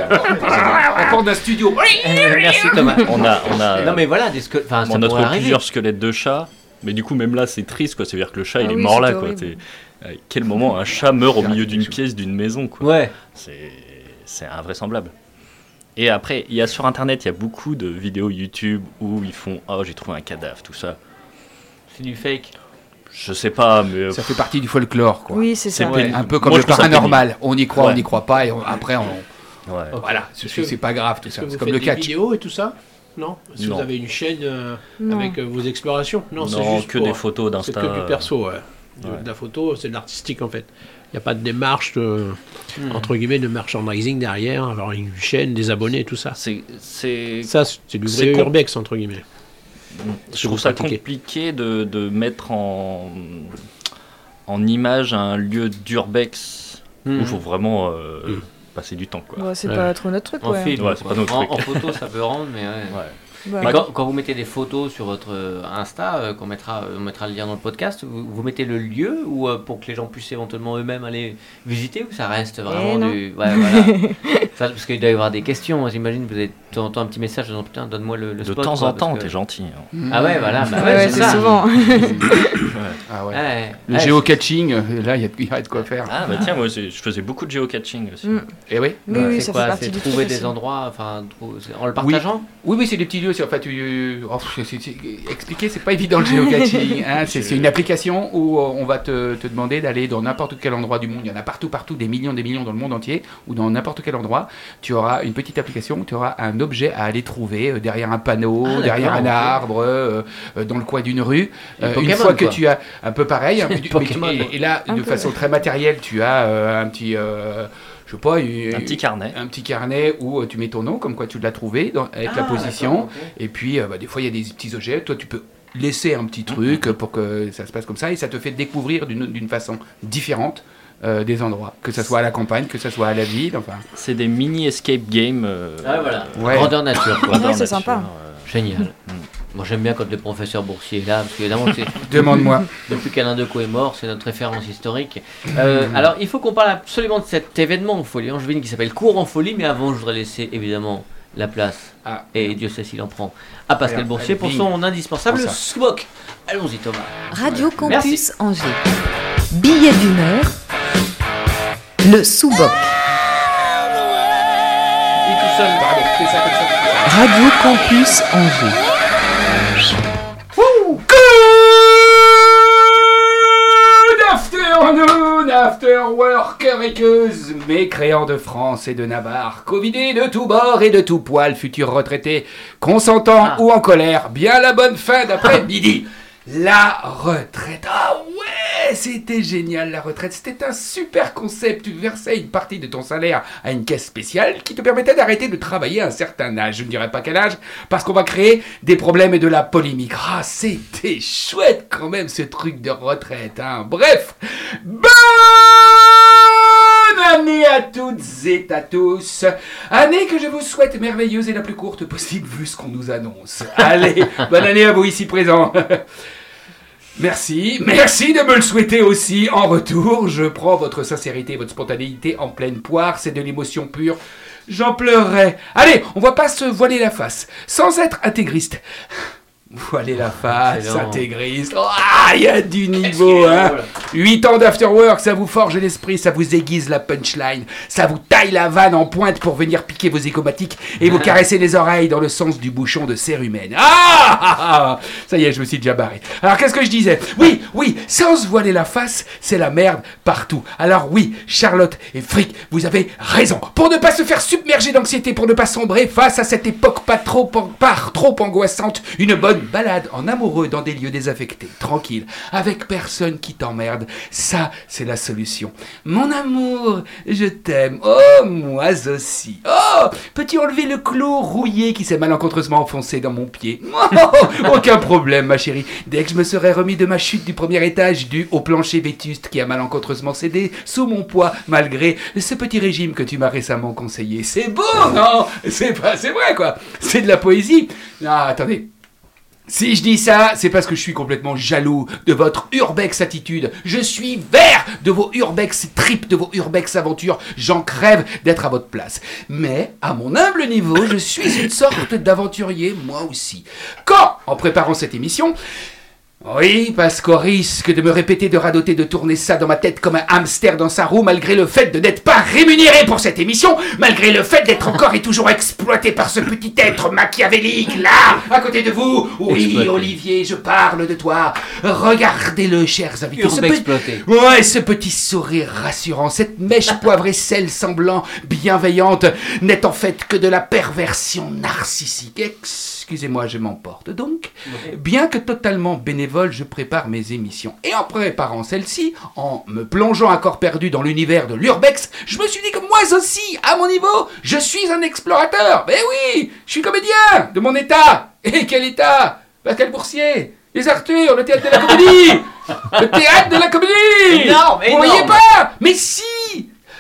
La porte d'un studio. Euh, Merci Thomas. on a on a Non mais voilà, des squelettes. Enfin, ça on a trouvé arriver. plusieurs squelettes de chats mais du coup même là c'est triste quoi c'est à dire que le chat Ah il est oui, mort là quoi à quel moment un chat meurt au Il milieu d'une pièce d'une maison quoi Ouais. c'est c'est invraisemblable. Et après, il y a sur internet, il y a beaucoup de vidéos YouTube où ils font Oh, j'ai trouvé un cadavre, tout ça. C'est du fake. Je sais pas, mais. Ça fait partie du folklore, quoi. Oui, c'est C'est ça. pénible. Un peu comme Moi, le paranormal. On y croit, on Ouais. n'y croit pas, et on- après, on. Ouais. Voilà, c'est c'est pas grave tout ça. C'est comme le des catch. vidéos et tout ça Non Non. vous avez une chaîne euh, avec euh, vos explorations Non, c'est juste que pour- des photos C'est d'Insta. que du perso, ouais. De, Ouais. de la photo, c'est de l'artistique en fait. Il n'y a pas de démarche, de, Hmm. entre guillemets, de merchandising derrière, avoir une chaîne, des abonnés, tout ça. C'est, c'est, Ça, c'est du C'est vrai urbex, entre guillemets. Je trouve ça compliqué de, de mettre en, en image un lieu d'urbex où Hmm. il faut vraiment euh, Mm. passer du temps. Quoi. Ouais, c'est Ouais. pas trop notre truc, En ouais. film, Ouais, c'est quoi. pas notre en, truc. en photo, ça peut rendre, mais ouais. Ouais. Bah, Mais quand, quand vous mettez des photos sur votre euh, Insta, euh, qu'on mettra, on mettra le lien dans le podcast, vous, vous mettez le lieu ou euh, pour que les gens puissent éventuellement eux-mêmes aller visiter ou ça reste vraiment Eh du. Ouais, voilà. Ça, parce qu'il doit y avoir des questions. J'imagine que vous de temps en temps un petit message disant putain, donne-moi le, le De temps quoi, en temps, que- t'es gentil. hein. Ah ouais, voilà. Bah ouais, ouais, ouais, c'est souvent. Ah ouais. Ouais. Le Ouais, géocaching, euh, là, il y, y a de quoi faire. Ah bah tiens, moi je faisais beaucoup de géocaching aussi. Mm. Et oui Oui, c'est oui, quoi, c'est trouver des aussi. endroits, enfin, en le partageant? Oui, oui, c'est des petits lieux. c'est- En fait, tu- oh, c'est- c'est- expliquer, c'est pas évident le géocaching. hein. C'est une application où euh, on va te, te demander d'aller dans n'importe quel endroit du monde. Il y en a partout, partout, des millions, des millions dans le monde entier, ou dans n'importe quel endroit. Tu auras une petite application où tu auras un objet à aller trouver euh, derrière un panneau, Ah, derrière un arbre, euh, euh, dans le coin d'une rue. Une fois que quoi. tu as un peu pareil, mais et, là, Un de peu. façon très matérielle, tu as un petit, je sais pas, Un petit carnet. un petit carnet où tu mets ton nom, comme quoi tu l'as trouvé, dans- avec la Ah, position. Et puis, euh, bah, des fois, il y a des petits objets. Toi, tu peux laisser un petit truc euh, pour que ça se passe comme ça. Et ça te fait découvrir d'une d'une façon différente euh, des endroits. Que ce soit à la campagne, que ce soit à la ville. Enfin, C'est des mini escape games. euh, Ah voilà. Ouais. Grandeur nature. Grandeur Ouais, c'est sympa. euh, Génial. Mm. Moi j'aime bien quand le professeur Boursier est là, parce qu'évidemment, c'est- demande-moi. depuis qu'Alain Decaux est mort, c'est notre référence historique. Euh, alors il faut qu'on parle absolument de cet événement en folie angevine qui s'appelle Cours en folie, mais avant je voudrais laisser évidemment la place, Ah. et Dieu sait s'il en prend, à Pascal Boursier pour son indispensable. Swok. Allons-y Thomas. Radio Campus Merci. Angers. Billet d'une comme ça. Radio Campus Angers. Good afternoon, after work, réqueuse, mécréants de France et de Navarre, covidés de tous bords et de tous poils, futurs retraités, consentants Ah. ou en colère, bien la bonne fin d'après-midi. La retraite. Ah ouais, c'était génial la retraite. C'était un super concept. Tu versais une partie de ton salaire à une caisse spéciale qui te permettait d'arrêter de travailler à un certain âge. Je ne dirais pas quel âge, parce qu'on va créer des problèmes et de la polémique. Ah, c'était chouette quand même ce truc de retraite. Hein. Bref, bonne année à toutes et à tous. Année que je vous souhaite merveilleuse et la plus courte possible vu ce qu'on nous annonce. Allez, bonne année à vous ici présents. Merci, merci de me le souhaiter aussi en retour. Je prends votre sincérité et votre spontanéité en pleine poire, c'est de l'émotion pure. J'en pleurerai. Allez, on va pas se voiler la face, sans être intégriste. Voiler la face, excellent. intégriste. Ah, il y a du niveau, hein. 8 ans d'afterwork, ça vous forge l'esprit, ça vous aiguise la punchline, ça vous taille la vanne en pointe pour venir piquer vos égomatiques et vous caresser les oreilles dans le sens du bouchon de cérumen. Ah, ah, ah Ça y est, je me suis déjà barré. Alors qu'est-ce que je disais? Oui, oui, sans se voiler la face, c'est la merde partout. Alors oui, Charlotte et Frick, vous avez raison. Pour ne pas se faire submerger d'anxiété, pour ne pas sombrer face à cette époque pas trop, pas trop angoissante, une bonne balade en amoureux dans des lieux désaffectés, tranquille, avec personne qui t'emmerde, ça, c'est la solution. Mon amour, je t'aime. Oh, moi aussi. Oh, peux-tu enlever le clou rouillé qui s'est malencontreusement enfoncé dans mon pied? Oh, Aucun problème, ma chérie. Dès que je me serai remis de ma chute du premier étage dû au plancher vétuste qui a malencontreusement cédé sous mon poids, malgré ce petit régime que tu m'as récemment conseillé. C'est beau, non? C'est pas, c'est vrai, quoi. C'est de la poésie. Non, attendez. Si je dis ça, c'est parce que je suis complètement jaloux de votre urbex attitude. Je suis vert de vos urbex trips, de vos urbex aventures. J'en crève d'être à votre place. Mais, à mon humble niveau, je suis une sorte d'aventurier, moi aussi. Quand, en préparant cette émission, Oui, parce qu'au risque de me répéter de radoter de tourner ça dans ma tête comme un hamster dans sa roue, malgré le fait de n'être pas rémunéré pour cette émission, malgré le fait d'être encore et toujours exploité par ce petit être machiavélique, là, à côté de vous. Oui, Exploité. Olivier, je parle de toi. Regardez-le, chers invités. Ce Urbe-exploité. Ouais, ce petit sourire rassurant, cette mèche poivre et sel semblant bienveillante, n'est en fait que de la perversion narcissique. Excusez-moi, je m'emporte donc. Bien que totalement bénévole, je prépare mes émissions. Et en préparant celle-ci, en me plongeant à corps perdu dans l'univers de l'urbex, je me suis dit que moi aussi, à mon niveau, je suis un explorateur. Ben oui, je suis comédien de mon état. Et quel état? Pascal Boursier, les Arthurs, le théâtre de la comédie Le théâtre de la comédie Énorme, Vous voyez énorme. pas? Mais si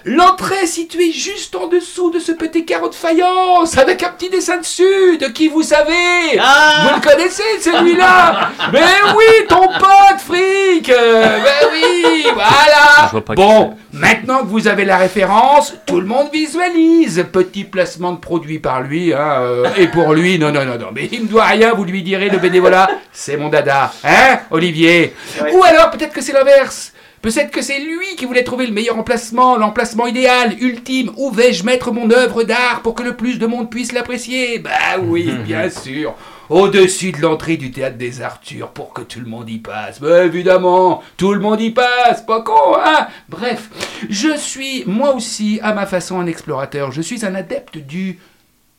L'entrée est située juste en dessous de ce petit carreau de faïence, avec un petit dessin dessus, de qui vous savez. Ah. Vous le connaissez, celui-là Mais oui, ton pote, fric. Euh, Ben oui, voilà. Bon, maintenant que vous avez la référence, tout le monde visualise. Petit placement de produit par lui, hein, euh, et pour lui, non, non, non, non, mais il ne doit rien, vous lui direz, le bénévolat, c'est mon dada. Hein, Olivier? Ou alors, peut-être que c'est l'inverse. Peut-être que c'est lui qui voulait trouver le meilleur emplacement, l'emplacement idéal, ultime. Où vais-je mettre mon œuvre d'art pour que le plus de monde puisse l'apprécier? Bah oui, bien sûr. Au-dessus de l'entrée du théâtre des Arthurs pour que tout le monde y passe. Bah évidemment, tout le monde y passe, pas con, hein? Bref, je suis moi aussi à ma façon un explorateur. Je suis un adepte du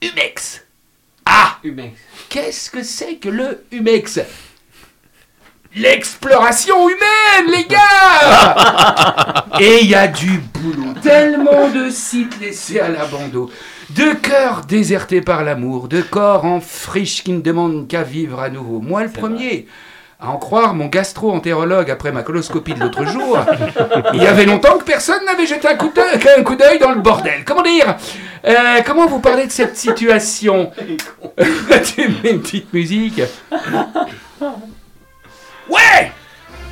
humex. Ah Humex. Qu'est-ce que c'est que le humex? L'exploration humaine, les gars Et il y a du boulot. Tellement de sites laissés à l'abandon. De cœurs désertés par l'amour. De corps en friche qui ne demandent qu'à vivre à nouveau. Moi, le premier. À en croire mon gastro-entérologue après ma coloscopie de l'autre jour, il y avait longtemps que personne n'avait jeté un coup d'œil dans le bordel. Comment dire? Euh, Comment vous parlez de cette situation? Tu mets une petite musique. Ouais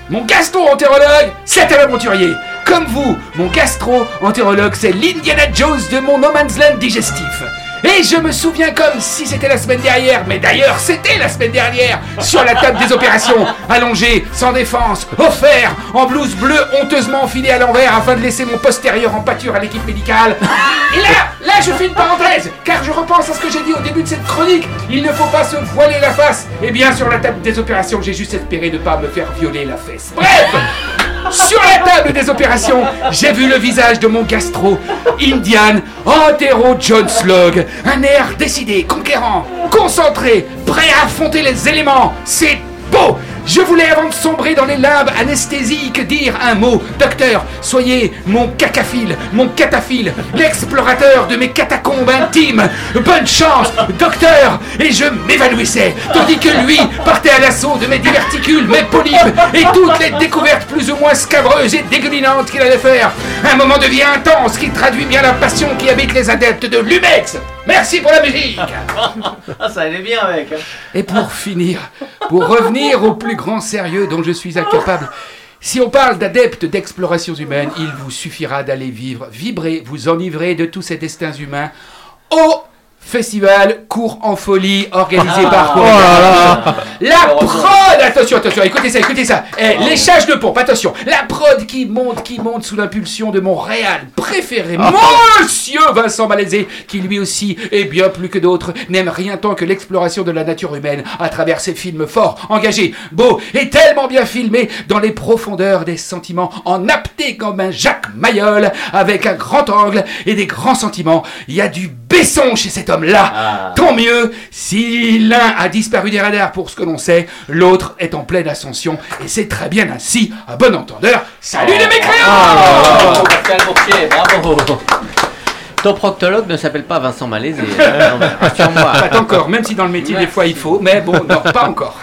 Mon gastro-entérologue, c'est un aventurier. Comme vous, mon gastro-entérologue, c'est l'Indiana Jones de mon No Man's Land digestif. Et je me souviens comme si c'était la semaine dernière, mais d'ailleurs c'était la semaine dernière, sur la table des opérations, allongé, sans défense, offert, en blouse bleue honteusement enfilée à l'envers afin de laisser mon postérieur en pâture à l'équipe médicale. Et là, là je fais une parenthèse, car je repense à ce que j'ai dit au début de cette chronique, il ne faut pas se voiler la face. Et bien sur la table des opérations, j'ai juste espéré ne pas me faire violer la fesse. Bref sur la table des opérations, j'ai vu le visage de mon gastro, Indian Antero John Slug. Un air décidé, conquérant, concentré, prêt à affronter les éléments. C'est beau Je voulais, avant de sombrer dans les limbes anesthésiques, dire un mot. Docteur, soyez mon cacaphile, mon cataphile, l'explorateur de mes catacombes intimes. Bonne chance, docteur Et je m'évanouissais, tandis que lui partait à l'assaut de mes diverticules, mes polypes et toutes les découvertes plus ou moins scabreuses et dégoulinantes qu'il allait faire. Un moment de vie intense qui traduit bien la passion qui habite les adeptes de l'Umex. Merci pour la musique Ah, ça allait bien avec. hein. et pour finir, pour revenir au plus grand sérieux dont je suis incapable, si on parle d'adeptes d'explorations humaines, il vous suffira d'aller vivre, vibrer, vous enivrer de tous ces destins humains au festival Cours en folie organisé par Oh La prod Attention, attention, écoutez ça, écoutez ça. Eh, Léchage de pompe, attention. La prod qui monte, qui monte sous l'impulsion de mon réal préféré, Monsieur Vincent Malaisé, qui lui aussi, et bien plus que d'autres, n'aime rien tant que l'exploration de la nature humaine à travers ses films forts, engagés, beaux et tellement bien filmés dans les profondeurs des sentiments, en apté comme un Jacques Mayol, avec un grand angle et des grands sentiments. Il y a du Besson chez cet homme-là. Ah. Tant mieux si l'un a disparu des radars pour ce que l'on sait, l'autre est en pleine ascension, et c'est très bien ainsi, à bon entendeur. Salut les mécréants Bravo, Boursier, bravo. Ton proctologue ne s'appelle pas Vincent Malaisé. hein, Rassure-moi. Pas encore, même si dans le métier des fois il faut, mais bon, non, pas encore.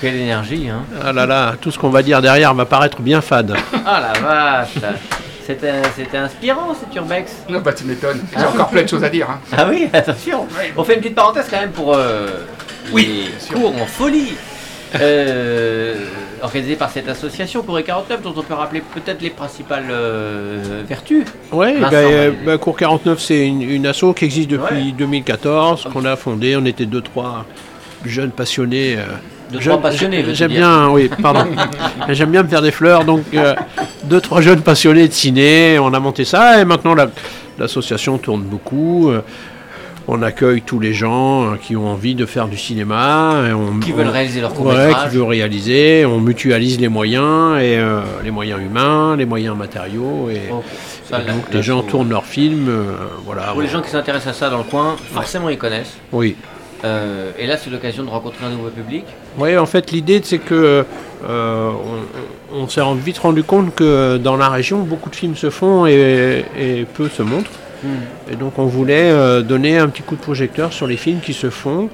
Quelle énergie, hein. Ah là là, tout ce qu'on va dire derrière va paraître bien fade. Ah la vache. C'était inspirant cet urbex. Non, bah tu m'étonnes, j'ai encore plein de choses à dire. hein. Ah oui, attention. On fait une petite parenthèse quand même pour euh, Oui, les cours en folie. Euh, organisé par cette association et 49 dont on peut rappeler peut-être les principales euh, vertus. Vincent bah, euh, Mallet. bah, Cours 49, c'est une, une asso qui existe depuis Ouais. 2014, qu'on a fondée. On était deux, trois jeunes passionnés euh, Deux, Jeune- trois passionnés, J'aime bien, oui, pardon. J'aime bien me faire des fleurs, donc euh, deux, trois jeunes passionnés de ciné, on a monté ça, et maintenant la- l'association tourne beaucoup. euh, on accueille tous les gens euh, qui ont envie de faire du cinéma. Et on, Qui on- veulent réaliser leur court Ouais, qui veut réaliser. On mutualise les moyens, et euh, les moyens humains, les moyens matériaux, et, Ok. Ça, et là- donc là, les gens tournent leurs films. euh, voilà. Pour les gens qui s'intéressent à ça dans le coin, forcément ils connaissent. Oui. Euh, et là, c'est l'occasion de rencontrer un nouveau public. Oui, en fait, l'idée, c'est que euh, on, on s'est vite rendu compte que dans la région, beaucoup de films se font et, et peu se montrent. Et donc, on voulait euh, donner un petit coup de projecteur sur les films qui se font,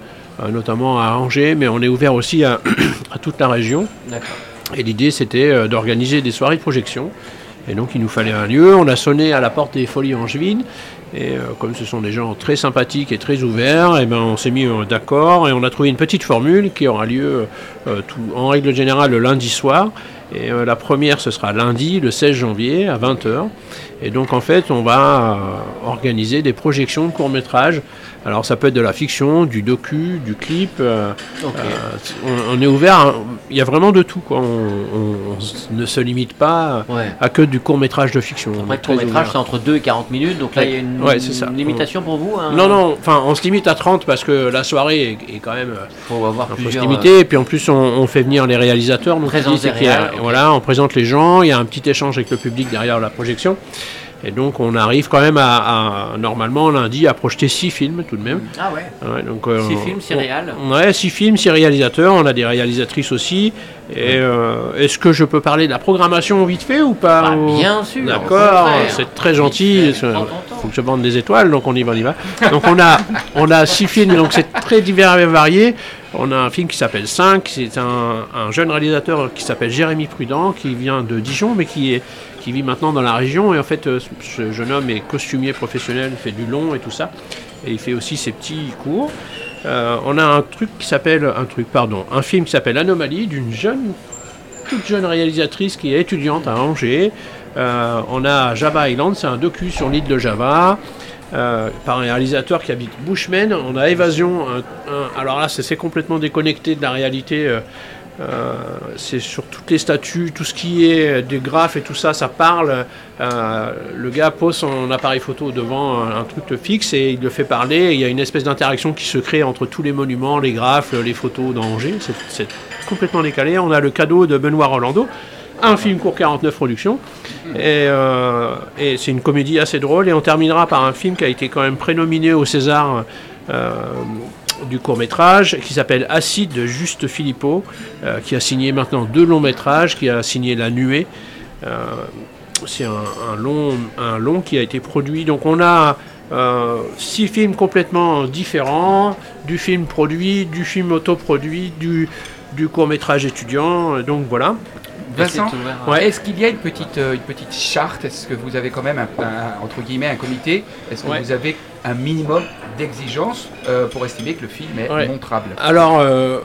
notamment à Angers, mais on est ouvert aussi à, à toute la région. D'accord. Et l'idée, c'était d'organiser des soirées de projection. Et donc, il nous fallait un lieu. On a sonné à la porte des Folies Angevines. Et euh, comme ce sont des gens très sympathiques et très ouverts, et ben, on s'est mis euh, d'accord et on a trouvé une petite formule qui aura lieu euh, en règle générale le lundi soir. Et la première, ce sera lundi, le 16 janvier, à 20h. Et donc, en fait, on va euh, organiser des projections de courts-métrages. Alors, ça peut être de la fiction, du docu, du clip. euh, euh, on, on est ouvert, à- il y a vraiment de tout. Quoi. On, on- on s- ne se limite pas Ouais. à que du court métrage de fiction. On Après, le très court métrage, ouvert. c'est entre 2 et 40 minutes. Donc là, il y a une, Ouais, limitation pour vous. hein Non, non, enfin, on se limite à 30 parce que la soirée est, est quand même. faut avoir Il faut se limiter. Et puis en plus, on, fait venir les réalisateurs. Donc Présence des a-. Voilà, on présente les gens. Il y a un petit échange avec le public derrière la projection. Et donc, on arrive quand même à, à- normalement lundi à projeter six films tout de même. Ah ouais. Ouais, donc, euh, 6 films, 6 on- réals. Ouais, six films, six réalisateurs. On a des réalisatrices aussi. Et euh, est-ce que je peux parler de la programmation vite fait ou pas Bah, bien sûr. D'accord, c'est très gentil. Il faut que je vende des étoiles, donc on y va, on y va. Donc on a, on a six films, donc c'est très divers et varié. On a un film qui s'appelle 5, c'est un, un jeune réalisateur qui s'appelle Jérémy Prudent, qui vient de Dijon, mais qui, est, qui vit maintenant dans la région. Et en fait, euh, ce jeune homme est costumier professionnel, fait du long et tout ça. Et il fait aussi ses petits cours. Euh, on a un truc qui s'appelle, un truc, pardon, un film qui s'appelle Anomalie, d'une jeune toute jeune réalisatrice qui est étudiante à Angers. Euh, on a Java Island, c'est un docu sur l'île de Java, par un réalisateur qui habite Bushman. On a Évasion, alors là c'est complètement déconnecté de la réalité. Euh, c'est sur toutes les statues, tout ce qui est des graphes et tout ça, ça parle. Euh, le gars pose son appareil photo devant un, truc fixe et il le fait parler. il y a une espèce d'interaction qui se crée entre tous les monuments, les graphes, les photos d'Angers. C'est- C'est complètement décalé. On a le cadeau de Benoît Rolando, un film court 49 productions. Et, euh, et c'est une comédie assez drôle. Et on terminera par un film qui a été quand même prénominé au César. Du court métrage qui s'appelle Acide de Juste Philippot, euh, qui a signé maintenant deux longs métrages, qui a signé La Nuée. Euh, c'est un, un long, un long qui a été produit. Donc on a euh, six films complètement différents, du film produit, du film autoproduit, du, du court métrage étudiant. Donc voilà. Vincent, ouais, est-ce qu'il y a une petite, une petite charte? Est-ce que vous avez quand même, un, un- entre guillemets, un comité? Est-ce que Ouais. vous avez un minimum d'exigence euh, pour estimer que le film est Ouais. montrable Alors, euh,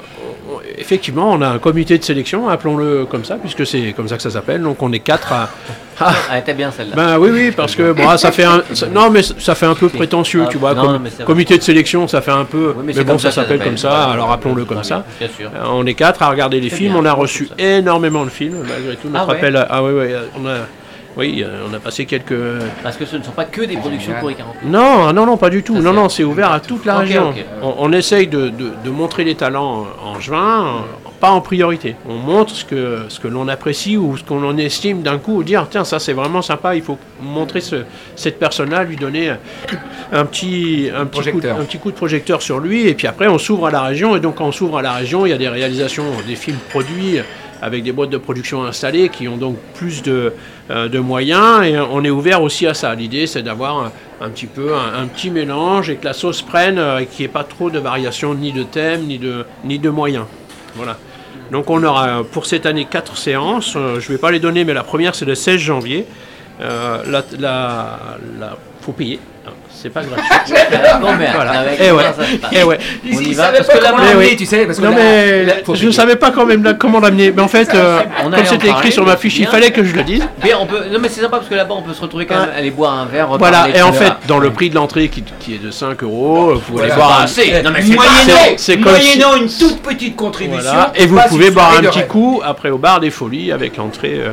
effectivement, on a un comité de sélection, appelons-le comme ça, puisque c'est comme ça que ça s'appelle. Donc on est quatre à. Ah, était bien celle-là. Ben oui, oui, parce que bon, ça fait un, ça- non, mais ça fait un peu prétentieux, Ah, tu vois. non, comité de sélection, ça fait un peu. Oui, mais bon, ça ça, s'appelle comme ça, alors appelons-le comme ça. bien, sûr. Euh, On est quatre à regarder les films. bien, on a reçu énormément de films, malgré tout. Notre Ah ouais appel. à- Ah oui, oui, on a. Oui, euh, on a passé quelques. Parce que ce ne sont pas que des productions pour les 40. Non, non, non, pas du tout. Ça, non, c'est- non, c'est ouvert à toute la région. On, on essaye de, de- de montrer les talents en juin, euh, pas en priorité. On montre ce que, ce que l'on apprécie ou ce qu'on en estime d'un coup, ou dire tiens, ça c'est vraiment sympa, il faut montrer ce- cette personne-là, lui donner un petit, un, petit coup, de- Projecteur. un petit coup de projecteur sur lui, et puis après on s'ouvre à la région, et donc quand on s'ouvre à la région, il y a des réalisations, des films produits avec des boîtes de production installées qui ont donc plus de, euh, de moyens et on est ouvert aussi à ça. L'idée c'est d'avoir un, petit peu un, petit mélange et que la sauce prenne euh, et qu'il n'y ait pas trop de variations ni de thème ni de, ni de moyens. Voilà. Donc on aura euh, pour cette année quatre séances. Euh, je ne vais pas les donner mais la première c'est le 16 janvier. Euh, la, la- la- faut payer. Hein. C'est pas gratuit. Bon, mais Voilà. avec Eh ouais. passe. Eh ouais. On y va, parce que là, comment mais l'amener, oui. tu sais, parce que Non là- mais je payer. savais pas quand même la- comment l'amener. Mais en fait, euh, On comme c'était écrit sur ma fiche, il fallait que je le dise. Mais on peut. Non, mais c'est sympa parce que là-bas, on peut se retrouver quand même, aller boire un verre. Voilà, et en fait, dans le prix de l'entrée qui, qui est de 5 euros, vous pouvez boire un c'est Moyennant, une toute petite contribution. Et vous pouvez boire un petit coup après au bar des folies avec l'entrée euh,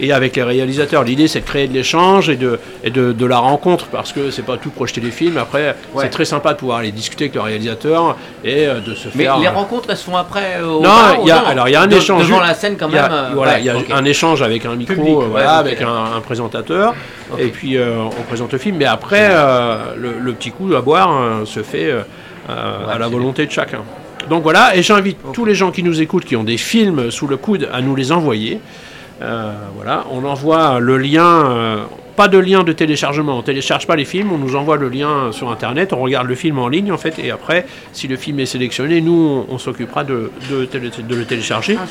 et avec les réalisateurs. L'idée c'est de créer de l'échange et, de, et de, de la rencontre parce que c'est pas tout projeter des films. Après, Ouais. c'est très sympa de pouvoir aller discuter avec le réalisateur et euh, de se Mais faire. les euh, rencontres, elles se font après euh, au Non, bar, il y a- alors, il y a un De- échange. Devant la scène quand il y a, même. euh, voilà, ouais, il y a un échange avec un micro, Public, voilà, avec un, un présentateur, et puis euh, on présente le film. Mais après, euh, le, le petit coup à boire se fait euh, à la volonté de chacun. Donc voilà, et j'invite tous les gens qui nous écoutent, qui ont des films sous le coude, à nous les envoyer. Euh, voilà, on envoie le lien, euh, pas de lien de téléchargement, on télécharge pas les films, on nous envoie le lien sur internet, on regarde le film en ligne en fait, et après, si le film est sélectionné, nous on, on s'occupera de, de, télé- de le télécharger. Ah.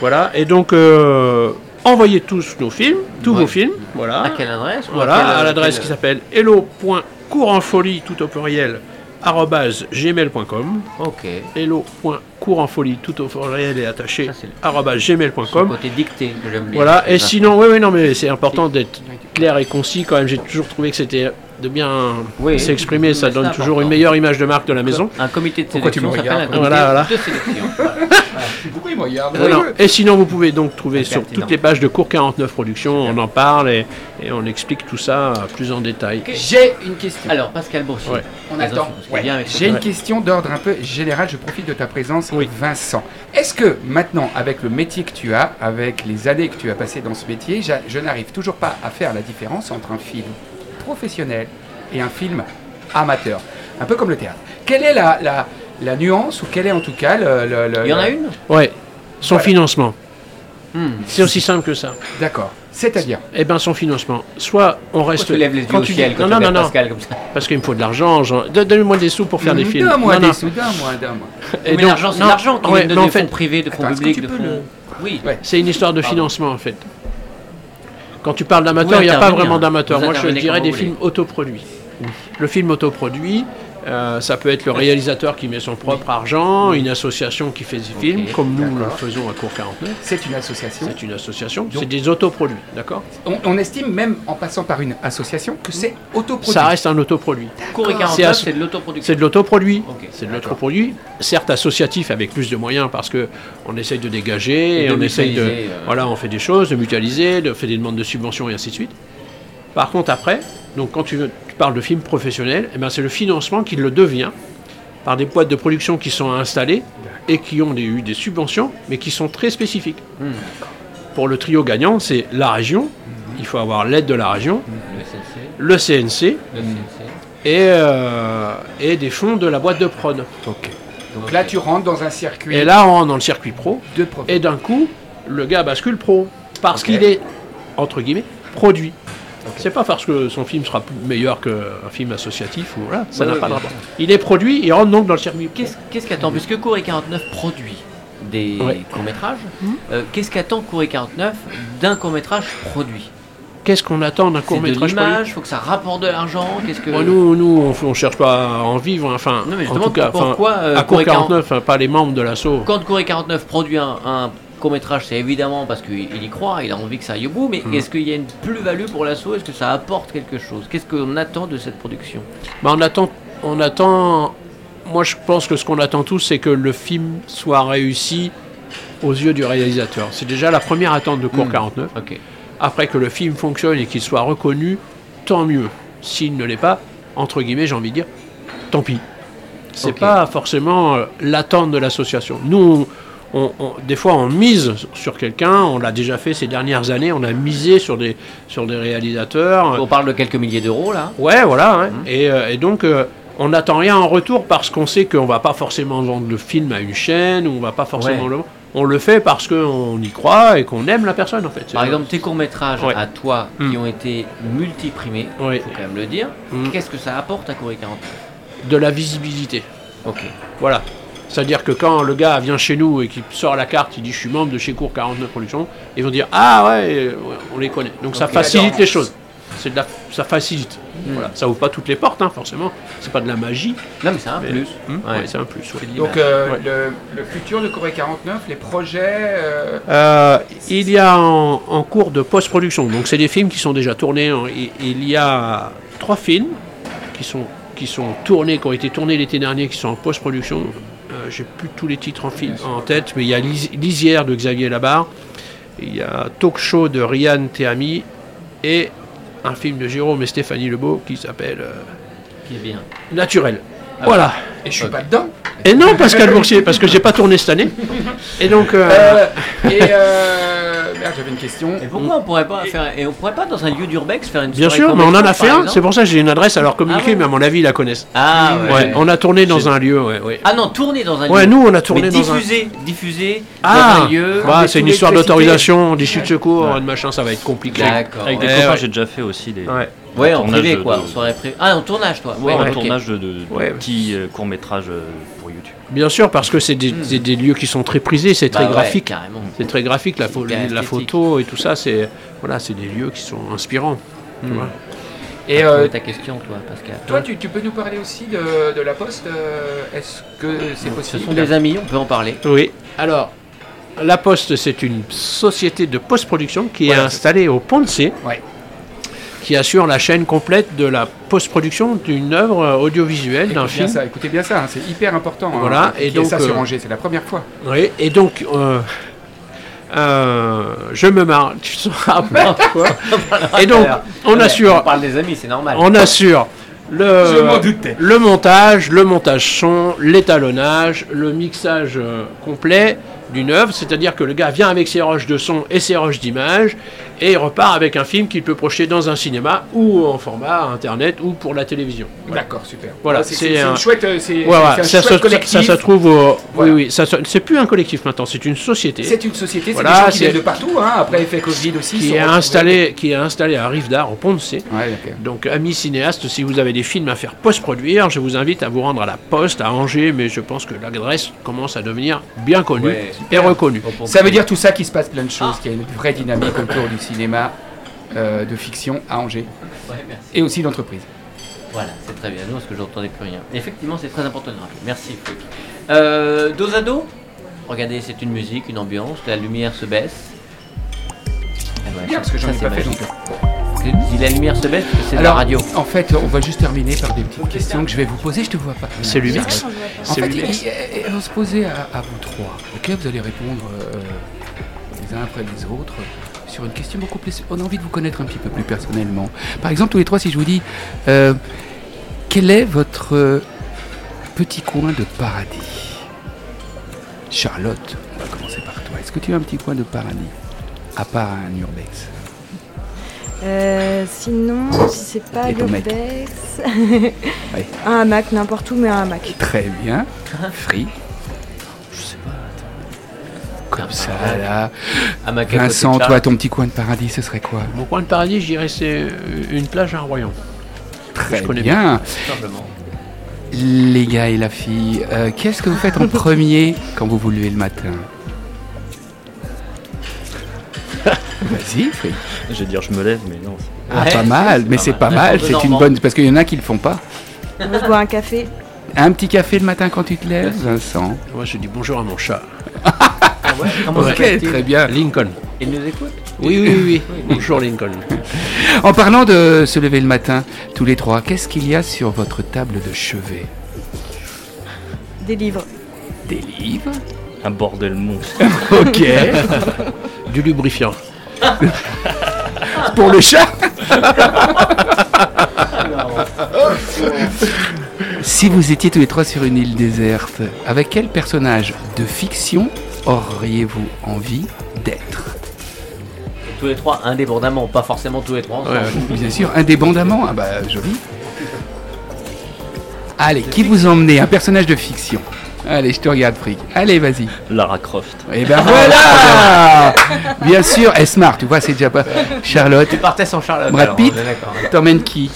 Voilà, et donc euh, envoyez tous nos films, tous Ouais. vos films, voilà, À quelle adresse voilà, à l'adresse quelle- qui s'appelle hello.courenfolie tout au pluriel gmail.com Ok. hello.courenfolie tout au pluriel et attaché gmail.com côté dicté que j'aime bien. voilà, et sinon, oui, oui, non, mais c'est important d'être clair et concis quand même. J'ai toujours trouvé que c'était de bien Oui. s'exprimer, ça donne toujours une meilleure image de marque de la maison. Un comité de Pourquoi tu sélection me s'appelle un regardes comité Voilà, voilà. de sélection. Voilà. Pourquoi il me regarde Non, non. Et sinon, vous pouvez donc trouver sur pertinent. toutes les pages de Cours 49 Productions, on en parle et, et on explique tout ça plus en détail. J'ai une question. Alors, Pascal Boursier. Ouais. On attend. Ouais. J'ai une question d'ordre un peu général. Je profite de ta présence, Oui. Vincent. Est-ce que maintenant, avec le métier que tu as, avec les années que tu as passées dans ce métier, je n'arrive toujours pas à faire la différence entre un film professionnel et un film amateur Un peu comme le théâtre. Quelle est la, la, la nuance ou quelle est en tout cas le. le- le- Il y en a une? Ouais, son Voilà. financement. Hmm. C'est aussi simple que ça. D'accord. C'est-à-dire? Eh bien, son financement. Soit on Pourquoi reste. tu lèves les yeux quand au tu ciel dis- quand Non, tu non, non. Pascal comme ça? Parce qu'il me faut de l'argent. genre, donne- Donne-moi des sous pour faire des films. Donne-moi Non, des non. sous, donne-moi, donne-moi. Et Mais donc- l'argent, c'est non, l'argent qui ouais, vient de en des fait, fonds privés, de fonds publics, de fonds... le- Oui. Ouais. C'est une histoire de Pardon. financement en fait. Quand tu parles d'amateur, il n'y a pas vraiment d'amateur. Vous Moi, je dirais des films autoproduits. Le film autoproduit, euh, ça peut être le réalisateur qui met son propre argent, une association qui fait des Ok, films, comme nous le faisons à Cour 49. C'est une association. C'est une association, c'est des autoproduits, d'accord On, on estime même en passant par une association que c'est autoproduit. Ça reste un autoproduit. Cour et C'est 49, asso- c'est de l'autoproduction. C'est de l'autoproduit. Ok, c'est de l'autoproduit, certes associatif avec plus de moyens parce que on essaye de dégager, Et et de on essaye de, euh. voilà, on fait des choses, de mutualiser, de faire des demandes de subventions et ainsi de suite. Par contre après, donc quand tu, tu parles de films professionnels, eh ben c'est le financement qui le devient par des boîtes de production qui sont installées et qui ont des- eu des subventions, mais qui sont très spécifiques. Hmm. Pour le trio gagnant, c'est la région. Il faut avoir l'aide de la région, Le SNC, le CNC le CNC. et, euh, et des fonds de la boîte de prod. Donc là, tu rentres dans un circuit Et là, on rentre dans le circuit pro, de et d'un coup, le gars bascule pro. Parce qu'il est, entre guillemets, produit. C'est pas parce que son film sera meilleur qu'un film associatif, ou voilà, ça Ouais, n'a ouais, pas de rapport. Il est produit, il rentre donc dans le circuit. Qu'est-ce qu'attend Puisque Cour et 49 produit des Ouais. courts-métrages, euh, qu'est-ce qu'attend Cour et 49 d'un court-métrage produit? Qu'est-ce qu'on attend d'un court-métrage produit? l'image, faut que ça rapporte de l'argent, qu'est-ce que... Bon, nous, nous, on, on cherche pas à en vivre, enfin, Non, mais en justement, tout cas, pourquoi euh, à Cour Cour et 40 49, hein, pas les membres de l'assaut. Quand Cour et 49 produit un, un court-métrage, c'est évidemment parce qu'il il y croit, il a envie que ça aille au bout, mais Mm. est-ce qu'il y a une plus-value pour l'assaut? Est-ce que ça apporte quelque chose? Qu'est-ce qu'on attend de cette production? Bah, on attend, on attend. Moi, je pense que ce qu'on attend tous, c'est que le film soit réussi aux yeux du réalisateur. C'est déjà la première attente de Cours Mm. 49. Ok. Après que le film fonctionne et qu'il soit reconnu, tant mieux. S'il ne l'est pas, entre guillemets, j'ai envie de dire, tant pis. C'est Ok. pas forcément euh, l'attente de l'association. Nous, on- on- des fois, on mise sur quelqu'un. On l'a déjà fait ces dernières années. On a misé sur des sur des réalisateurs. On parle de quelques milliers d'euros là. Ouais, voilà. hein. Et, euh, et donc, euh, on n'attend rien en retour parce qu'on sait qu'on va pas forcément vendre le film à une chaîne ou on va pas forcément Ouais. le. On le fait parce qu'on y croit et qu'on aime la personne en fait. Par exemple, tes courts-métrages Ouais. à toi qui Mm. ont été multiprimés, Oui. faut quand même le dire, Mm. qu'est-ce que ça apporte à Cour et 49 de la visibilité. Ok. Voilà. C'est-à-dire que quand le gars vient chez nous et qu'il sort la carte, il dit je suis membre de chez Cour 49 Productions, ils vont dire ah ouais, euh, on les connaît. Donc ça facilite les choses. c'est de la, ça facilite. Voilà, ça ouvre pas toutes les portes, hein, forcément. C'est pas de la magie. Non, mais c'est un mais- plus. Hmm, Ouais. ouais, c'est un plus. ouais. Donc euh, Ouais. le, le futur de Corée 49, les projets. euh, Euh, il y a en, en cours de post-production, donc c'est des films qui sont déjà tournés. en- il, il y a trois films qui sont, qui sont tournés, qui ont été tournés l'été dernier, qui sont en post-production. Euh, J'ai plus tous les titres en, tête, mais il y a Lis- Lisière de Xavier Labarre, il y a Talk Show de Ryan Théami et un film de Jérôme et Stéphanie Lebeau qui s'appelle euh, Qui est bien. Naturel. Ah voilà. Et je suis pas dedans. Et non, Pascal Boursier, parce que j'ai pas tourné cette année. Et donc, euh, Euh, et euh, merde, j'avais une question. Et pourquoi on pourrait pas faire et on pourrait pas dans un lieu d'urbex faire une Bien sûr, mais on en a fait un. C'est pour ça que j'ai une adresse à leur communiquer, Ah ouais. mais à mon avis, ils la connaissent. Ah ouais. Ouais, on a tourné dans un lieu, ouais, ouais. Ah non, tourner dans un Ouais, lieu. nous, on a tourné mais dans un. diffuser, diffuser Ah, dans un lieu. bah, c'est une histoire d'autorisation, d'issue de secours, de machin, ça va être compliqué. D'accord. Avec des Eh copains, ouais. j'ai déjà fait aussi des Ouais. Ouais, en tournage privé de- quoi, de- on serait pré... Ah, en tournage toi. Ouais, ok. tournage de, de- de Ouais. petits euh, courts-métrages euh, pour YouTube. Bien sûr, parce que c'est des, des lieux qui sont très prisés, c'est Bah très graphique. C'est très graphique, la, photo et tout ça, c'est voilà, c'est des lieux qui sont inspirants. tu vois. Et Euh, ta question toi, Pascal. toi, tu, tu peux nous parler aussi de, de la Poste Est-ce que c'est Ce possible? sont des amis, on peut en parler. Oui. Alors, La Poste, c'est une société de post-production qui Voilà. est installée au Pont de C, Ouais. Qui assure la chaîne complète de la post-production d'une œuvre euh, audiovisuelle, d'un film. ça, écoutez bien ça, hein, c'est hyper important. hein, Voilà, et donc, ça sur euh, Angers, c'est la première fois. Oui, et donc, euh, euh, je me marre. Tu sauras pas quoi. Et donc, on Ouais, On assure, parle des amis, c'est normal. on assure le, le montage, le montage son, l'étalonnage, le mixage complet d'une œuvre, c'est-à-dire que le gars vient avec ses roches de son et ses roches d'image et il repart avec un film qu'il peut projeter dans un cinéma ou en format internet ou pour la télévision. D'accord, super. Voilà, c'est un- une chouette, euh, c'est un ça, chouette se- ça, collectif. ça se trouve au... Voilà. Oui, oui, ça se- c'est plus un collectif maintenant, c'est une société. C'est une société, c'est Voilà, des gens qui c'est- viennent de partout, hein, après effet Covid aussi. qui est installé, qui est installé à Rive d'Art, au Pont de C. Ouais. Donc, amis cinéastes, si vous avez des films à faire post-produire, je vous invite à vous rendre à la Poste, à Angers, mais je pense que l'adresse commence à devenir bien connue Ouais, et reconnue. Ça veut dire tout ça qu'il se passe plein de choses, qu'il y a une vraie dynamique autour du cinéma euh, de fiction à Angers Ouais, merci. et aussi d'entreprise. Voilà, c'est très bien. Nous, parce que j'entendais plus rien. Effectivement, c'est très important de rappeler. Merci, Fouki. Euh, dos à dos Regardez, c'est une musique, une ambiance, la lumière se baisse. Ah Bien, parce que j'en ai pas fait donc. Si la lumière se baisse, c'est de la Alors, radio. en fait, on va juste terminer par des petites questions que je vais vous poser, je te vois pas. C'est Lumix En fait, il- vont se poser à, à vous trois. Ok, vous allez répondre euh, les uns après les autres sur une question beaucoup plus. On a envie de vous connaître un petit peu plus personnellement. Par exemple, tous les trois, si je vous dis euh, quel est votre euh, petit coin de paradis? Charlotte, on va commencer par toi. Est-ce que tu as un petit coin de paradis? À part un urbex Euh, sinon, si c'est pas mec. l'urbex, Ouais. un hamac, n'importe où, mais un hamac. Très bien. Free. Je sais pas. Comme ça, là. À Vincent, de toi, ton petit coin de paradis, ce serait quoi? Mon coin de paradis, je dirais, c'est une plage à Royan. Très connais bien. Les gars et la fille, euh, qu'est-ce que vous faites en premier quand vous vous levez le matin? Vas-y, Free. Je vais dire je me lève, mais non. Ah, Ouais, pas mal, mais c'est pas mal, c'est une bonne. Parce qu'il y en a qui le font pas. Bois un café. Un petit café le matin quand tu te lèves, Vincent Moi, je dis bonjour à mon chat. Ah ouais Comment Ok, très bien. Lincoln. Il nous écoute Oui, oui, oui. oui. bonjour, Lincoln. En parlant de se lever le matin, tous les trois, qu'est-ce qu'il y a sur votre table de chevet? Des livres. Des livres? Un bordel monstre. Ok. Du lubrifiant. Pour le chat Si vous étiez tous les trois sur une île déserte, avec quel personnage de fiction auriez-vous envie d'être? Tous les trois indépendamment, pas forcément tous les trois ensemble. Ouais, Bien sûr, indépendamment. Ah bah, joli. Allez, qui vous emmenez Un personnage de fiction. Allez, je te regarde, Frick. Allez, vas-y. Lara Croft. Et ben voilà Bien sûr, elle smart, tu vois, c'est déjà pas. Charlotte, Tu partais sans Charlotte. Brad Pitt. d'accord. t'emmènes qui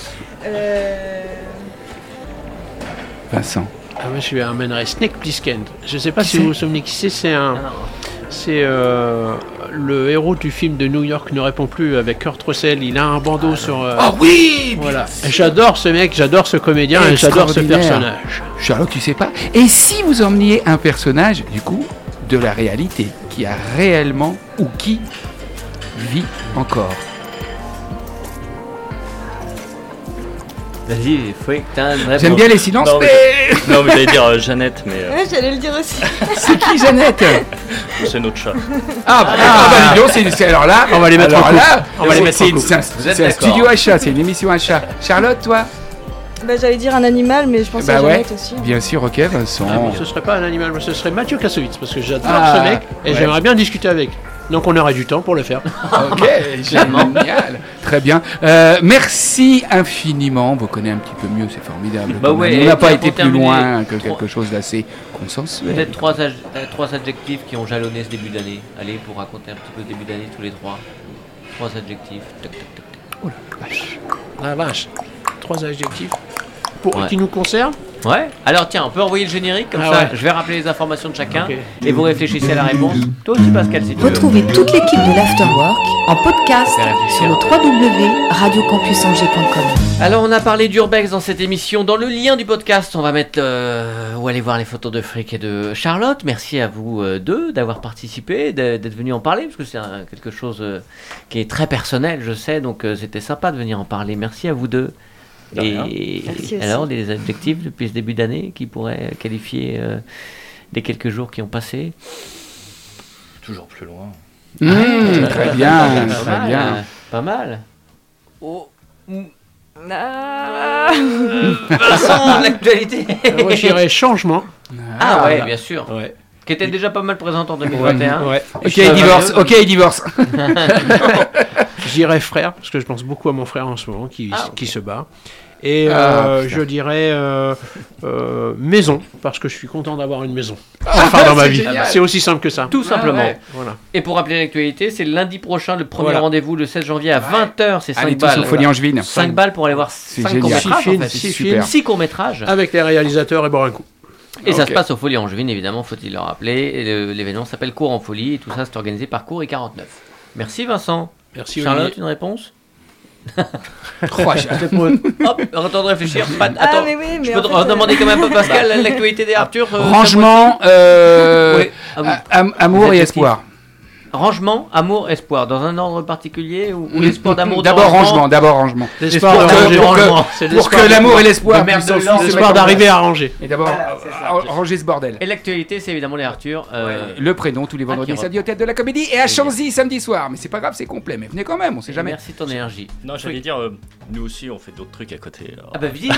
Euh, Vincent. Ah, moi, je lui amènerais Snake Plissken. Je sais pas si vous vous souvenez qui c'est. C'est un, Ah, non. C'est euh, le héros du film de New York ne répond plus avec Kurt Russell. Il a un bandeau sur. euh, Oh oui voilà. J'adore ce mec, j'adore ce comédien et j'adore ce personnage. Charlotte, tu sais pas Et si vous emmeniez un personnage, du coup, de la réalité, qui a réellement ou qui vit encore? Vas-y, faut que t'as une réponse. J'aime bien les silences, Non, mais- mais Non, mais j'allais dire euh, Jeannette, mais euh, Ouais, j'allais le dire aussi. c'est qui Jeannette c'est notre chat. Ah, bah, ah, bah, dis donc, c'est- c'est- alors là, On va les mettre alors en couple. là, On va les mettre c'est en une- couple. c'est un, Vous êtes c'est un d'accord. studio à chat, c'est une émission à chat. Charlotte, toi Bah, j'allais dire un animal, mais je pense Bah à ouais. Jeannette aussi. Bien sûr, ok, Vincent. Ah, mais ce serait pas un animal, mais ce serait Mathieu Kassovitz parce que j'adore Ah, ce mec et ouais. j'aimerais bien discuter avec. Donc on aurait du temps pour le faire. Ok, génial. Très bien. Euh, merci infiniment. On vous connaît un petit peu mieux, c'est formidable. Bah ouais, on n'a pas été plus loin que quelque chose d'assez consensuel. Peut-être trois, ad- euh, trois adjectifs qui ont jalonné ce début d'année. Allez, pour raconter un petit peu le début d'année tous les trois. Trois adjectifs. Tac, tac, tac, tac. Oh la vache. La vache. Trois adjectifs. Pour, Ouais. Qui nous concernent Ouais. Alors tiens, on peut envoyer le générique comme Ah ça. ouais. Je vais rappeler les informations de chacun et vous réfléchissez à la réponse. Toi aussi, Pascal, si tu veux. Retrouvez toute l'équipe de l'Afterwork en podcast sur le www.radiocampusangers.com. Alors on a parlé d'Urbex dans cette émission. Dans le lien du podcast, on va mettre euh, où aller voir les photos de Frick et de Charlotte. Merci à vous euh, deux d'avoir participé, d'être venus en parler parce que c'est quelque chose euh, qui est très personnel, je sais. Donc euh, c'était sympa de venir en parler. Merci à vous deux. Et Merci aussi. alors les adjectifs depuis ce début d'année qui pourraient qualifier euh, les quelques jours qui ont passé? Toujours plus loin. Mmh, très bien, Pas très mal, bien. euh, Pas mal. Oh. Ah. Vincent, l'actualité. Moi j'irais changement. Ah ouais, voilà. bien sûr. Ouais. Qui était déjà pas mal présente en 2021. Ouais. Ok, il divorce. Ok, il divorce. J'irais frère, parce que je pense beaucoup à mon frère en ce moment qui, Ah, qui se bat. Et Ah, euh, je dirais euh, euh, maison, parce que je suis content d'avoir une maison. Enfin, dans ma vie. C'est aussi simple que ça. Tout simplement. ouais. Voilà. Et pour rappeler l'actualité, c'est lundi prochain, le premier Voilà. rendez-vous, le 16 janvier à Ouais. 20h, c'est 5 Allez tous balles. Folie Angevine. 5 balles pour aller voir C'est 5 génial. courts-métrages, Six films, en fait. six Super. films. 6 courts-métrages. Avec les réalisateurs et boire un coup. Et ça se passe au Folie Angevine, évidemment, faut-il le rappeler. L'événement s'appelle Cours en Folie, et tout ça, c'est organisé par Cours et 49. Merci Vincent. Merci Charlotte, Olivier. une réponse? Oh, Hop, attends de réfléchir. Pas- Ah, Attends, mais oui, mais je peux en te fait, euh, demander quand même à Pascal l'actualité des Arthur euh, Rangement, euh, Oui. Ah oui. am- amour et espoir. Rangement, amour, espoir. Dans un ordre particulier ou, ou l'espoir d'amour D'abord rangement, d'abord rangement. L'espoir Pour de que- ranger. pour que- Rangement. Pour que l'amour et l'espoir L'espoir d'arriver à ranger. Et d'abord, Voilà, ranger ce bordel. Et l'actualité, c'est évidemment les Arthur. euh, Le prénom tous les vendredis samedi au théâtre de la comédie et à Chanzy samedi soir. Mais c'est pas grave, c'est complet. Mais venez quand même, on sait jamais. Merci de ton énergie. Non, j'allais dire, euh, nous aussi, on fait d'autres trucs à côté. alors. Ah bah bah, mais dis,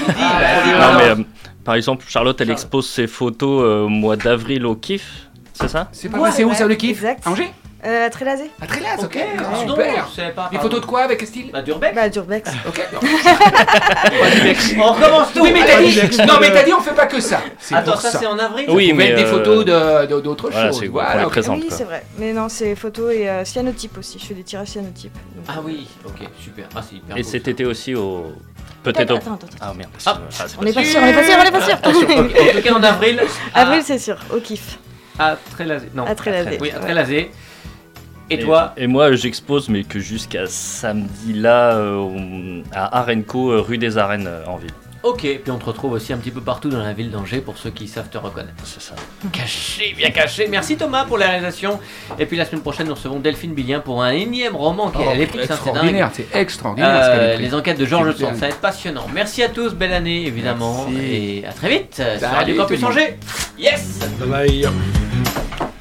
euh, par exemple, Charlotte, elle expose ses photos euh, au mois d'avril au kiff, c'est ça? C'est pas où ça le kiff Angers? Euh, Trélazé À Trélas, ok. Ok, Ah, Super. je savais pas, Les pardon. photos de quoi avec quel style Bah d'Urbex. Bah, Durbex. Ok. On recommence tout. Oui, mais t'as Allez. dit. Non, mais t'as dit, on fait pas que ça. C'est Attends, pour ça, ça. c'est en avril Oui, mais, mettre des euh, photos de- de- d'autres voilà, choses. c'est pour Voilà. les ok. présenter. oui, quoi. c'est vrai. Mais non, c'est photos et euh, cyanotype aussi. Je fais des tirages cyanotypes. Donc, Ah oui, ok, super. Ah, c'est hyper Et beau, cet ça. été aussi au. Attends, Peut-être au. attends, attends, attends. Ah merde. Ah. Ah, c'est On n'est pas pas sûr. on n'est pas sûr, on n'est pas sûr. En tout cas, en avril. Avril, c'est sûr, au kiff. À Trélazé. Non. À Trélazé. Oui, à. Trélazé. Et toi Et moi, j'expose, mais que jusqu'à samedi là, euh, à Arenco, euh, rue des Arènes, euh, en ville. Ok, puis on te retrouve aussi un petit peu partout dans la ville d'Angers pour ceux qui savent te reconnaître. C'est ça. Caché, bien caché. Merci Thomas pour la réalisation. Et puis la semaine prochaine, nous recevons Delphine Billien pour un énième roman qui est à l'épique, ça. Extraordinaire, c'est extraordinaire. Euh, les enquêtes de Georges. Sand, ça va être passionnant. Merci à tous, belle année évidemment, Merci. et à très vite euh, sur Salut Radio Campus. Angers. Yes Bye bye.